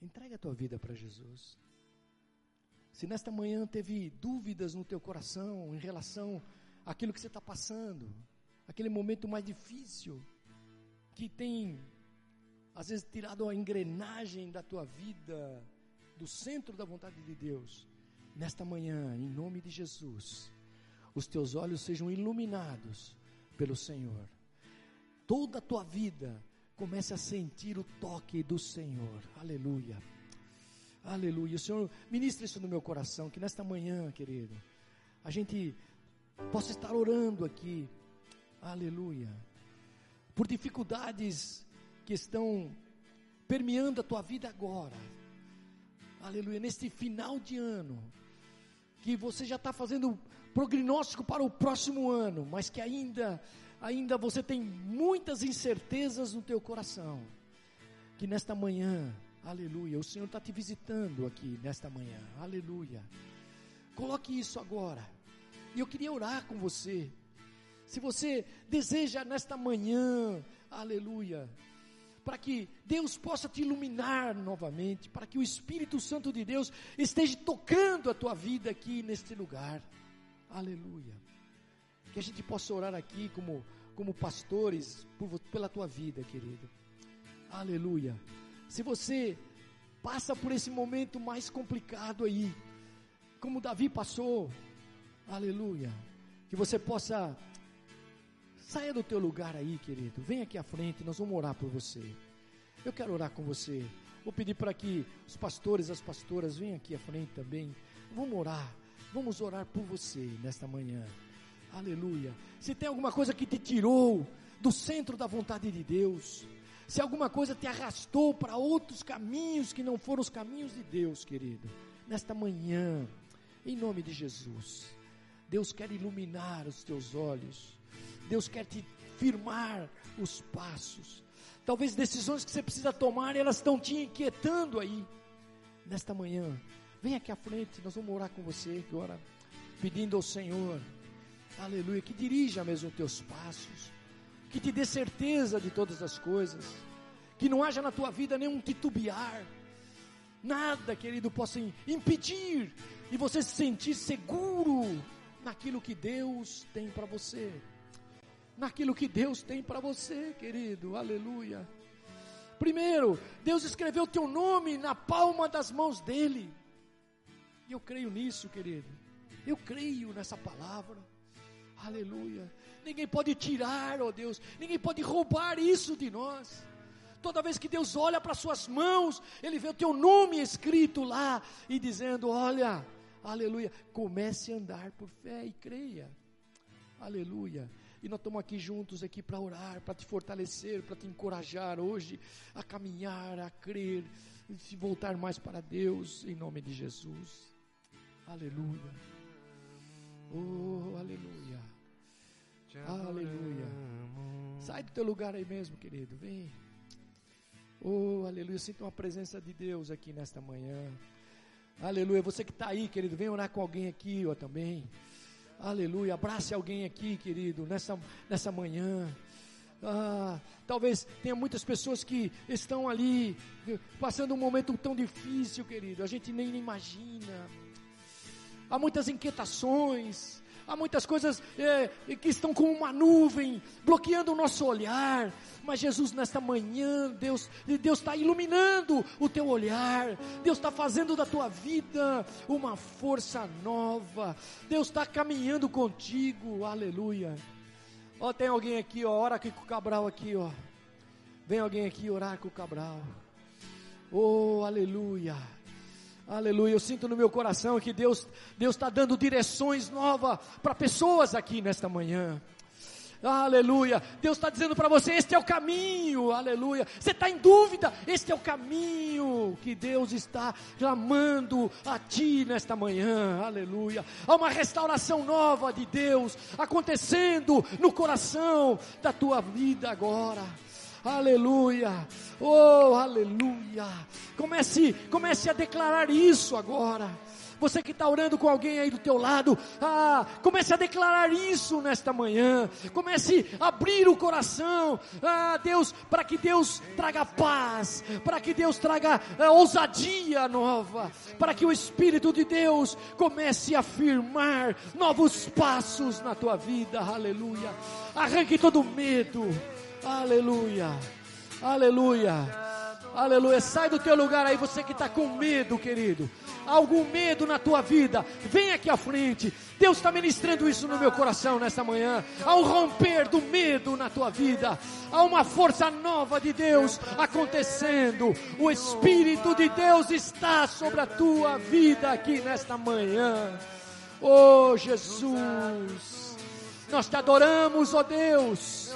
Entregue a tua vida para Jesus. Se nesta manhã teve dúvidas no teu coração em relação àquilo que você está passando, aquele momento mais difícil, que tem, às vezes, tirado a engrenagem da tua vida do centro da vontade de Deus, nesta manhã, em nome de Jesus, os teus olhos sejam iluminados pelo Senhor. Toda a tua vida comece a sentir o toque do Senhor. Aleluia. Aleluia. O Senhor ministra isso no meu coração, que nesta manhã, querido, a gente possa estar orando aqui. Aleluia. Por dificuldades que estão permeando a tua vida agora. Aleluia. Neste final de ano, que você já está fazendo prognóstico para o próximo ano, mas que ainda, ainda você tem muitas incertezas no teu coração. Que nesta manhã Aleluia. O Senhor está te visitando aqui nesta manhã. Aleluia. Coloque isso agora. E eu queria orar com você. Se você deseja nesta manhã, aleluia, para que Deus possa te iluminar novamente, para que o Espírito Santo de Deus esteja tocando a tua vida aqui neste lugar. Aleluia. Que a gente possa orar aqui como, como pastores por, pela tua vida, querido. Aleluia. Se você passa por esse momento mais complicado aí, como Davi passou, aleluia, que você possa saia do teu lugar aí, querido, vem aqui à frente, nós vamos orar por você. Eu quero orar com você. Vou pedir para que os pastores, as pastoras venham aqui à frente também. Vamos orar. Vamos orar por você nesta manhã. Aleluia. Se tem alguma coisa que te tirou do centro da vontade de Deus, se alguma coisa te arrastou para outros caminhos que não foram os caminhos de Deus, querido, nesta manhã, em nome de Jesus, Deus quer iluminar os teus olhos, Deus quer te firmar os passos. Talvez decisões que você precisa tomar, elas estão te inquietando aí. Nesta manhã, vem aqui à frente, nós vamos orar com você agora, pedindo ao Senhor, aleluia, que dirija mesmo os teus passos que te dê certeza de todas as coisas, que não haja na tua vida nenhum titubear, nada, querido, possa impedir e você se sentir seguro naquilo que Deus tem para você, naquilo que Deus tem para você, querido, aleluia. Primeiro, Deus escreveu teu nome na palma das mãos dele, e eu creio nisso, querido, eu creio nessa palavra, aleluia. Ninguém pode tirar, ó oh Deus, ninguém pode roubar isso de nós. Toda vez que Deus olha para suas mãos, Ele vê o teu nome escrito lá e dizendo: Olha, aleluia, comece a andar por fé e creia, aleluia. E nós estamos aqui juntos aqui para orar, para te fortalecer, para te encorajar hoje a caminhar, a crer, e se voltar mais para Deus, em nome de Jesus. Aleluia. Oh, aleluia. Aleluia. Sai do teu lugar aí mesmo, querido. Vem. Oh, aleluia. Sinto uma presença de Deus aqui nesta manhã. Aleluia. Você que está aí, querido, vem orar com alguém aqui, ó, também. Aleluia. Abrace alguém aqui, querido, nessa, nessa manhã. Ah, talvez tenha muitas pessoas que estão ali passando um momento tão difícil, querido. A gente nem imagina. Há muitas inquietações, há muitas coisas é, que estão como uma nuvem, bloqueando o nosso olhar. Mas Jesus, nesta manhã, Deus Deus está iluminando o teu olhar. Deus está fazendo da tua vida uma força nova. Deus está caminhando contigo. Aleluia. Ó, tem alguém aqui, ó, ora aqui com o Cabral aqui, ó. Vem alguém aqui orar com o Cabral. Oh, aleluia. Aleluia. Eu sinto no meu coração que Deus Deus está dando direções novas para pessoas aqui nesta manhã. Aleluia. Deus está dizendo para você: este é o caminho. Aleluia. Você está em dúvida? Este é o caminho que Deus está clamando a ti nesta manhã. Aleluia. Há uma restauração nova de Deus acontecendo no coração da tua vida agora. Aleluia. Oh, aleluia. Comece, comece a declarar isso agora. Você que está orando com alguém aí do teu lado, ah, comece a declarar isso nesta manhã. Comece a abrir o coração, ah, Deus, para que Deus traga paz, para que Deus traga ah, ousadia nova, para que o Espírito de Deus comece a firmar novos passos na tua vida. Aleluia. Arranque todo medo. Aleluia. Aleluia. Aleluia. Sai do teu lugar aí, você que está com medo, querido algum medo na tua vida, vem aqui à frente. Deus está ministrando isso no meu coração nessa manhã. Ao romper do medo na tua vida, há uma força nova de Deus acontecendo. O Espírito de Deus está sobre a tua vida aqui nesta manhã. Oh Jesus, nós te adoramos, ó Deus.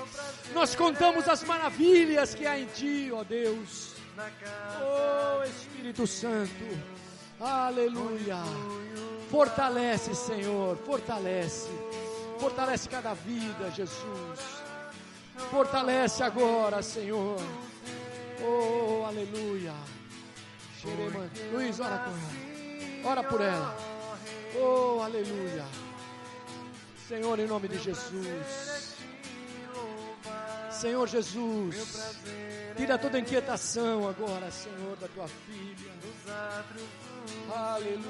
Nós contamos as maravilhas que há em ti, ó Deus. Oh Espírito Santo. Aleluia. Fortalece, Senhor. Fortalece. Fortalece cada vida, Jesus. Fortalece agora, Senhor. Oh, aleluia. Luiz, ora com ela. Ora por ela. Oh, aleluia. Senhor, em nome de Jesus. Senhor Jesus, tira toda inquietação agora, Senhor, da tua filha. Aleluia.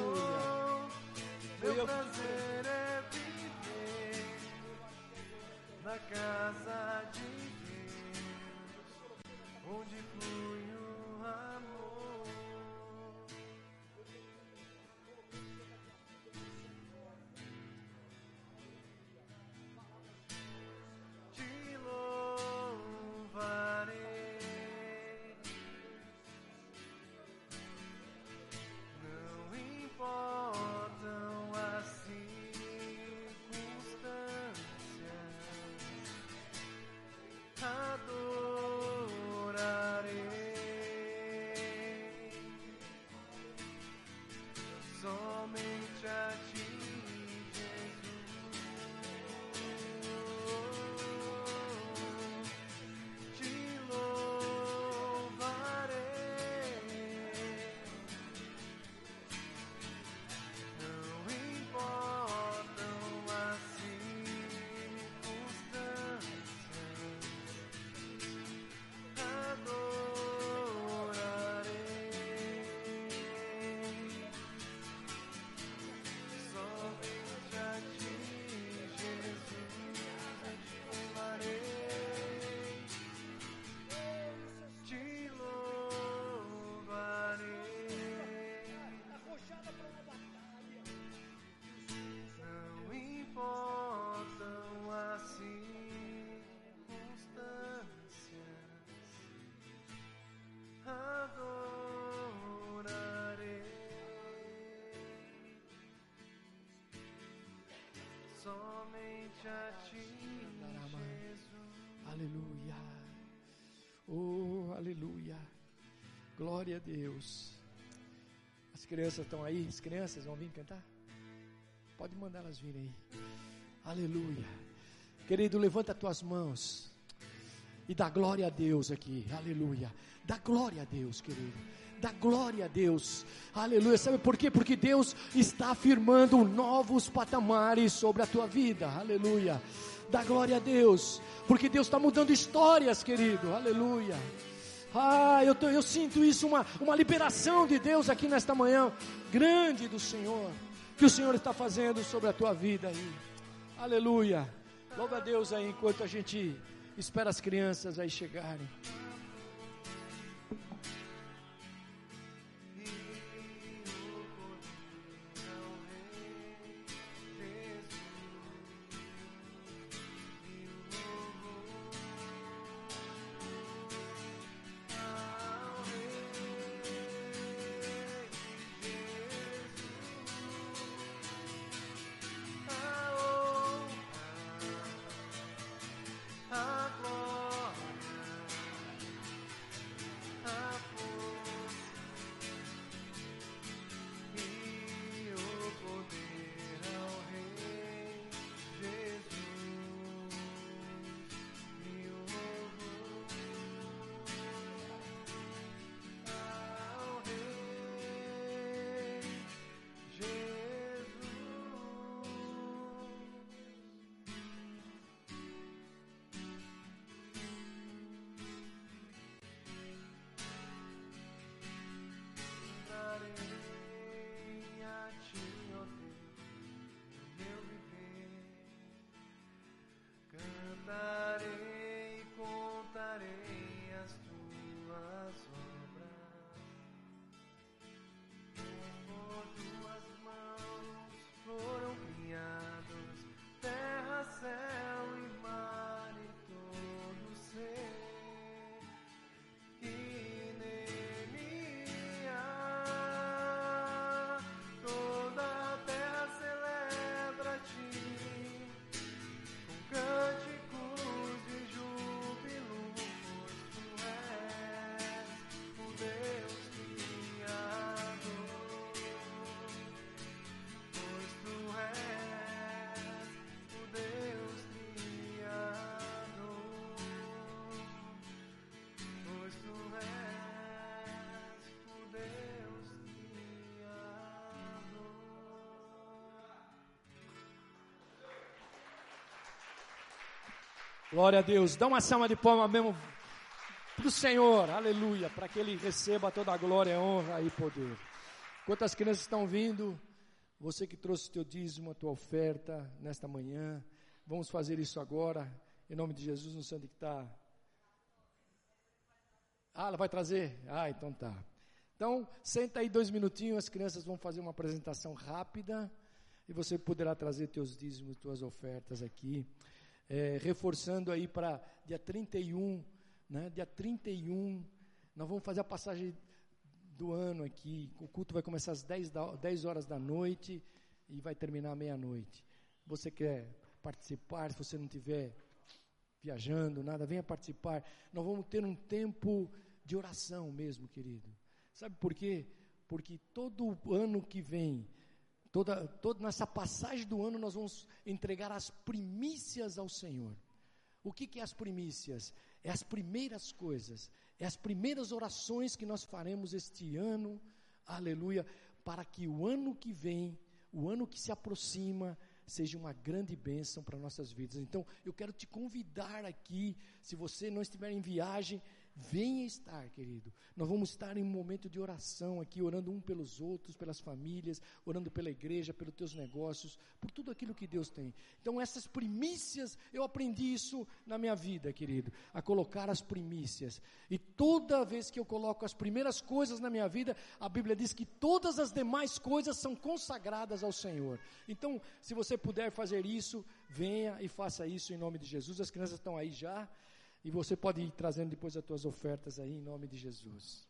Meu prazer é viver na casa de Deus, onde flui Aleluia. Oh, aleluia. Glória a Deus. As crianças estão aí? As crianças vão vir cantar? Pode mandar elas virem aí. Aleluia. Querido, levanta as tuas mãos e dá glória a Deus aqui. Aleluia. Dá glória a Deus, querido. Dá glória a Deus. Aleluia. Sabe por quê? Porque Deus está afirmando novos patamares sobre a tua vida. Aleluia. Dá glória a Deus. Porque Deus está mudando histórias, querido. Aleluia. Ah, eu, tô, eu sinto isso, uma, uma liberação de Deus aqui nesta manhã, grande do Senhor, que o Senhor está fazendo sobre a tua vida aí. Aleluia. Louva a Deus aí enquanto a gente espera as crianças aí chegarem. Glória a Deus. Dá uma salva de palmas mesmo para o Senhor, aleluia, para que Ele receba toda a glória, honra e poder. Enquanto as crianças estão vindo, você que trouxe teu dízimo, a tua oferta nesta manhã, vamos fazer isso agora, em nome de Jesus, no santo que está. Ah, ela vai trazer? Ah, então tá. Então, senta aí dois minutinhos, as crianças vão fazer uma apresentação rápida e você poderá trazer teus dízimos, tuas ofertas aqui. É, reforçando aí para dia 31, né? Dia 31, nós vamos fazer a passagem do ano aqui. O culto vai começar às 10, da, 10 horas da noite e vai terminar meia-noite. Você quer participar, se você não tiver viajando, nada, venha participar. Nós vamos ter um tempo de oração mesmo, querido. Sabe por quê? Porque todo ano que vem, toda, toda nessa passagem do ano, nós vamos entregar as primícias ao Senhor. O que, que é as primícias? É as primeiras coisas, é as primeiras orações que nós faremos este ano, aleluia, para que o ano que vem, o ano que se aproxima, seja uma grande bênção para nossas vidas. Então, eu quero te convidar aqui, se você não estiver em viagem, Venha estar, querido. Nós vamos estar em um momento de oração aqui, orando um pelos outros, pelas famílias, orando pela igreja, pelos teus negócios, por tudo aquilo que Deus tem. Então, essas primícias, eu aprendi isso na minha vida, querido, a colocar as primícias. E toda vez que eu coloco as primeiras coisas na minha vida, a Bíblia diz que todas as demais coisas são consagradas ao Senhor. Então, se você puder fazer isso, venha e faça isso em nome de Jesus. As crianças estão aí já. E você pode ir trazendo depois as tuas ofertas aí em nome de Jesus.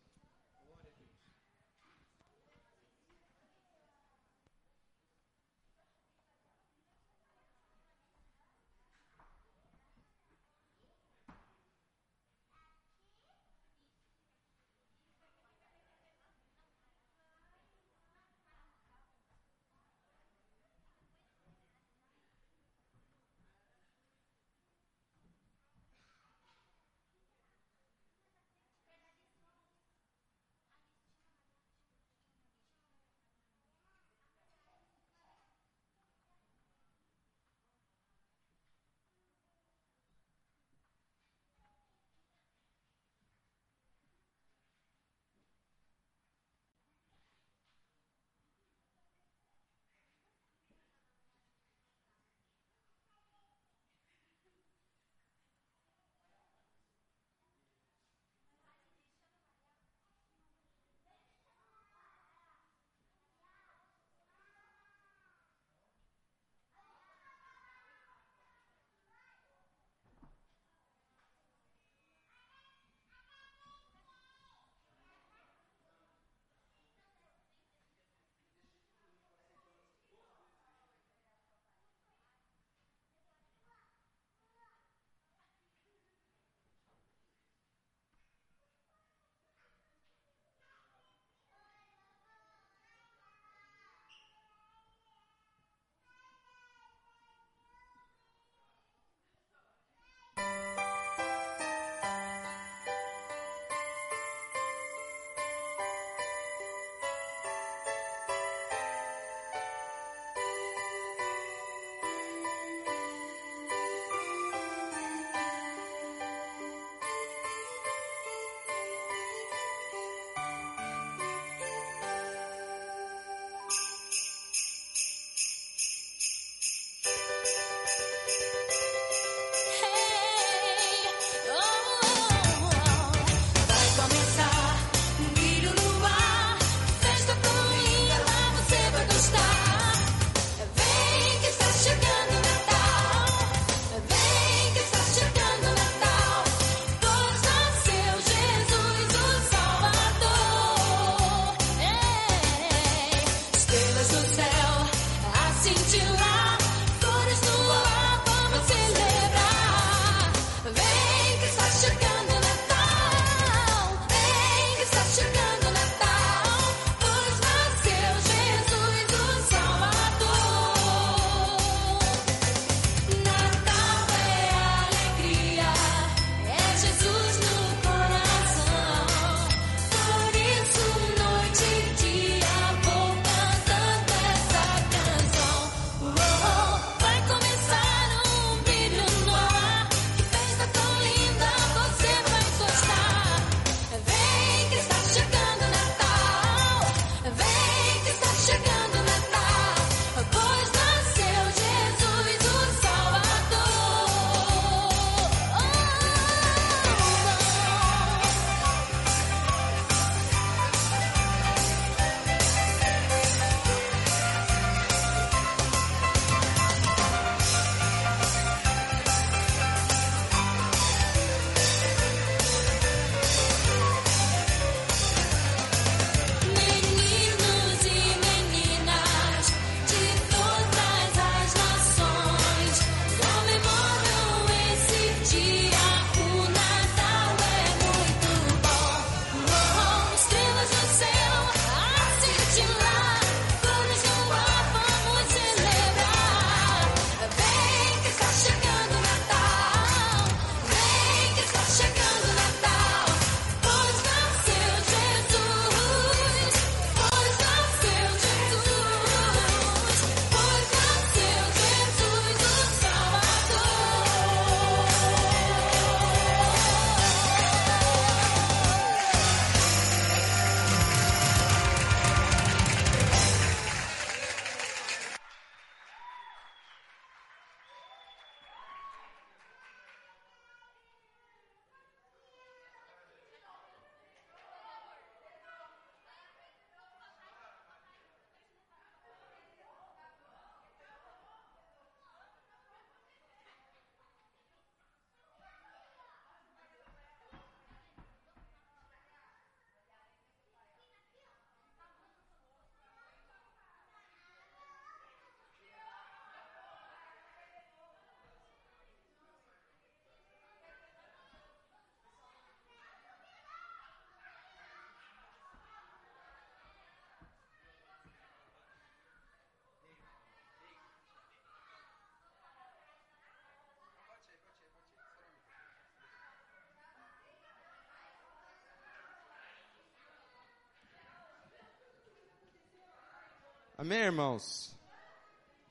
Amém, irmãos?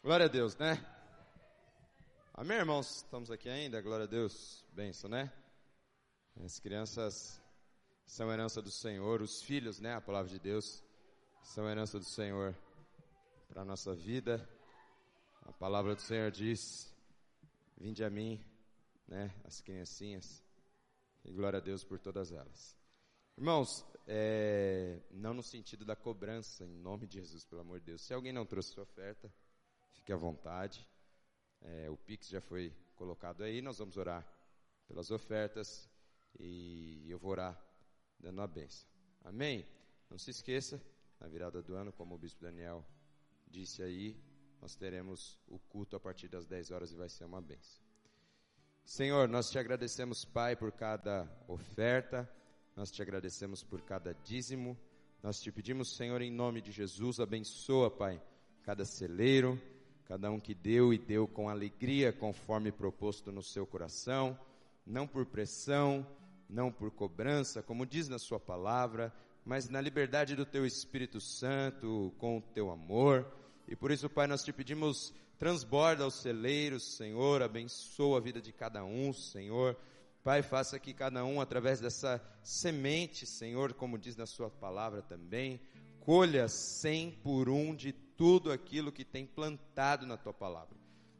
Glória a Deus, né? Amém, irmãos? Estamos aqui ainda? Glória a Deus. Benção, né? As crianças são herança do Senhor, os filhos, né? A palavra de Deus são herança do Senhor para a nossa vida. A palavra do Senhor diz: Vinde a mim, né? As criancinhas. E glória a Deus por todas elas. Irmãos, é, não no sentido da cobrança, em nome de Jesus, pelo amor de Deus. Se alguém não trouxe sua oferta, fique à vontade. É, o Pix já foi colocado aí, nós vamos orar pelas ofertas e eu vou orar dando a benção. Amém? Não se esqueça, na virada do ano, como o Bispo Daniel disse aí, nós teremos o culto a partir das 10 horas e vai ser uma benção. Senhor, nós te agradecemos, Pai, por cada oferta nós te agradecemos por cada dízimo. Nós te pedimos, Senhor, em nome de Jesus, abençoa, Pai, cada celeiro, cada um que deu e deu com alegria, conforme proposto no seu coração, não por pressão, não por cobrança, como diz na Sua palavra, mas na liberdade do Teu Espírito Santo, com o Teu amor. E por isso, Pai, nós te pedimos, transborda os celeiros, Senhor, abençoa a vida de cada um, Senhor Pai, faça que cada um, através dessa semente, Senhor, como diz na Sua palavra também, colha cem por um de tudo aquilo que tem plantado na Tua palavra.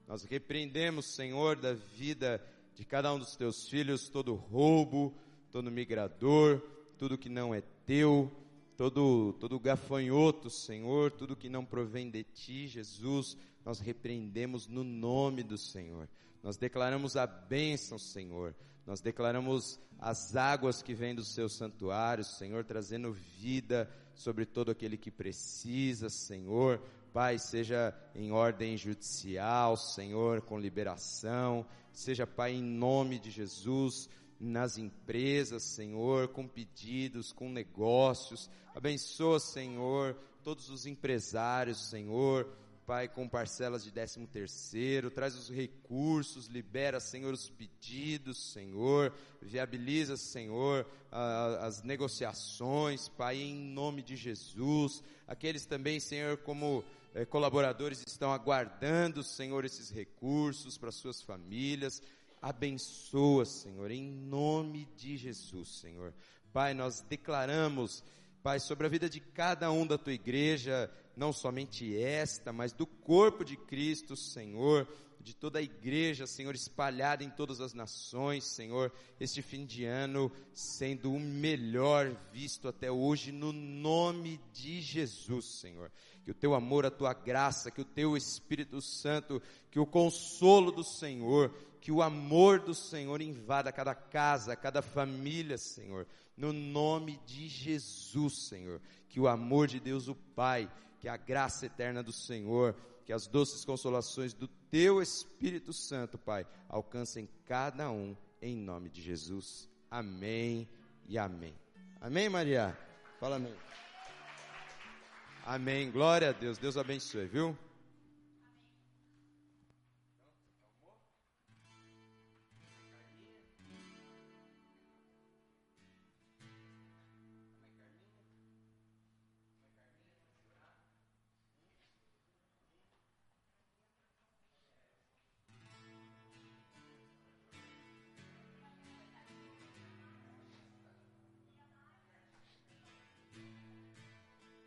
Nós repreendemos, Senhor, da vida de cada um dos Teus filhos, todo roubo, todo migrador, tudo que não é Teu, todo, todo gafanhoto, Senhor, tudo que não provém de Ti, Jesus, nós repreendemos no nome do Senhor. Nós declaramos a bênção, Senhor. Nós declaramos as águas que vêm do seu santuário, Senhor, trazendo vida sobre todo aquele que precisa, Senhor. Pai, seja em ordem judicial, Senhor, com liberação, seja, Pai, em nome de Jesus, nas empresas, Senhor, com pedidos, com negócios. Abençoa, Senhor, todos os empresários, Senhor, Pai, com parcelas de décimo terceiro, traz os recursos, libera, Senhor, os pedidos, Senhor, viabiliza, Senhor, a, as negociações, Pai, em nome de Jesus. Aqueles também, Senhor, como eh, colaboradores estão aguardando, Senhor, esses recursos para suas famílias. Abençoa, Senhor, em nome de Jesus, Senhor. Pai, nós declaramos, Pai, sobre a vida de cada um da tua igreja, não somente esta, mas do corpo de Cristo, Senhor, de toda a igreja, Senhor, espalhada em todas as nações, Senhor, este fim de ano sendo o melhor visto até hoje, no nome de Jesus, Senhor. Que o teu amor, a tua graça, que o teu Espírito Santo, que o consolo do Senhor, que o amor do Senhor invada cada casa, cada família, Senhor, no nome de Jesus, Senhor. Que o amor de Deus, o Pai, que a graça eterna do Senhor, que as doces consolações do Teu Espírito Santo, Pai, alcancem cada um, em nome de Jesus. Amém e amém. Amém, Maria? Fala amém. Amém. Glória a Deus. Deus abençoe, viu?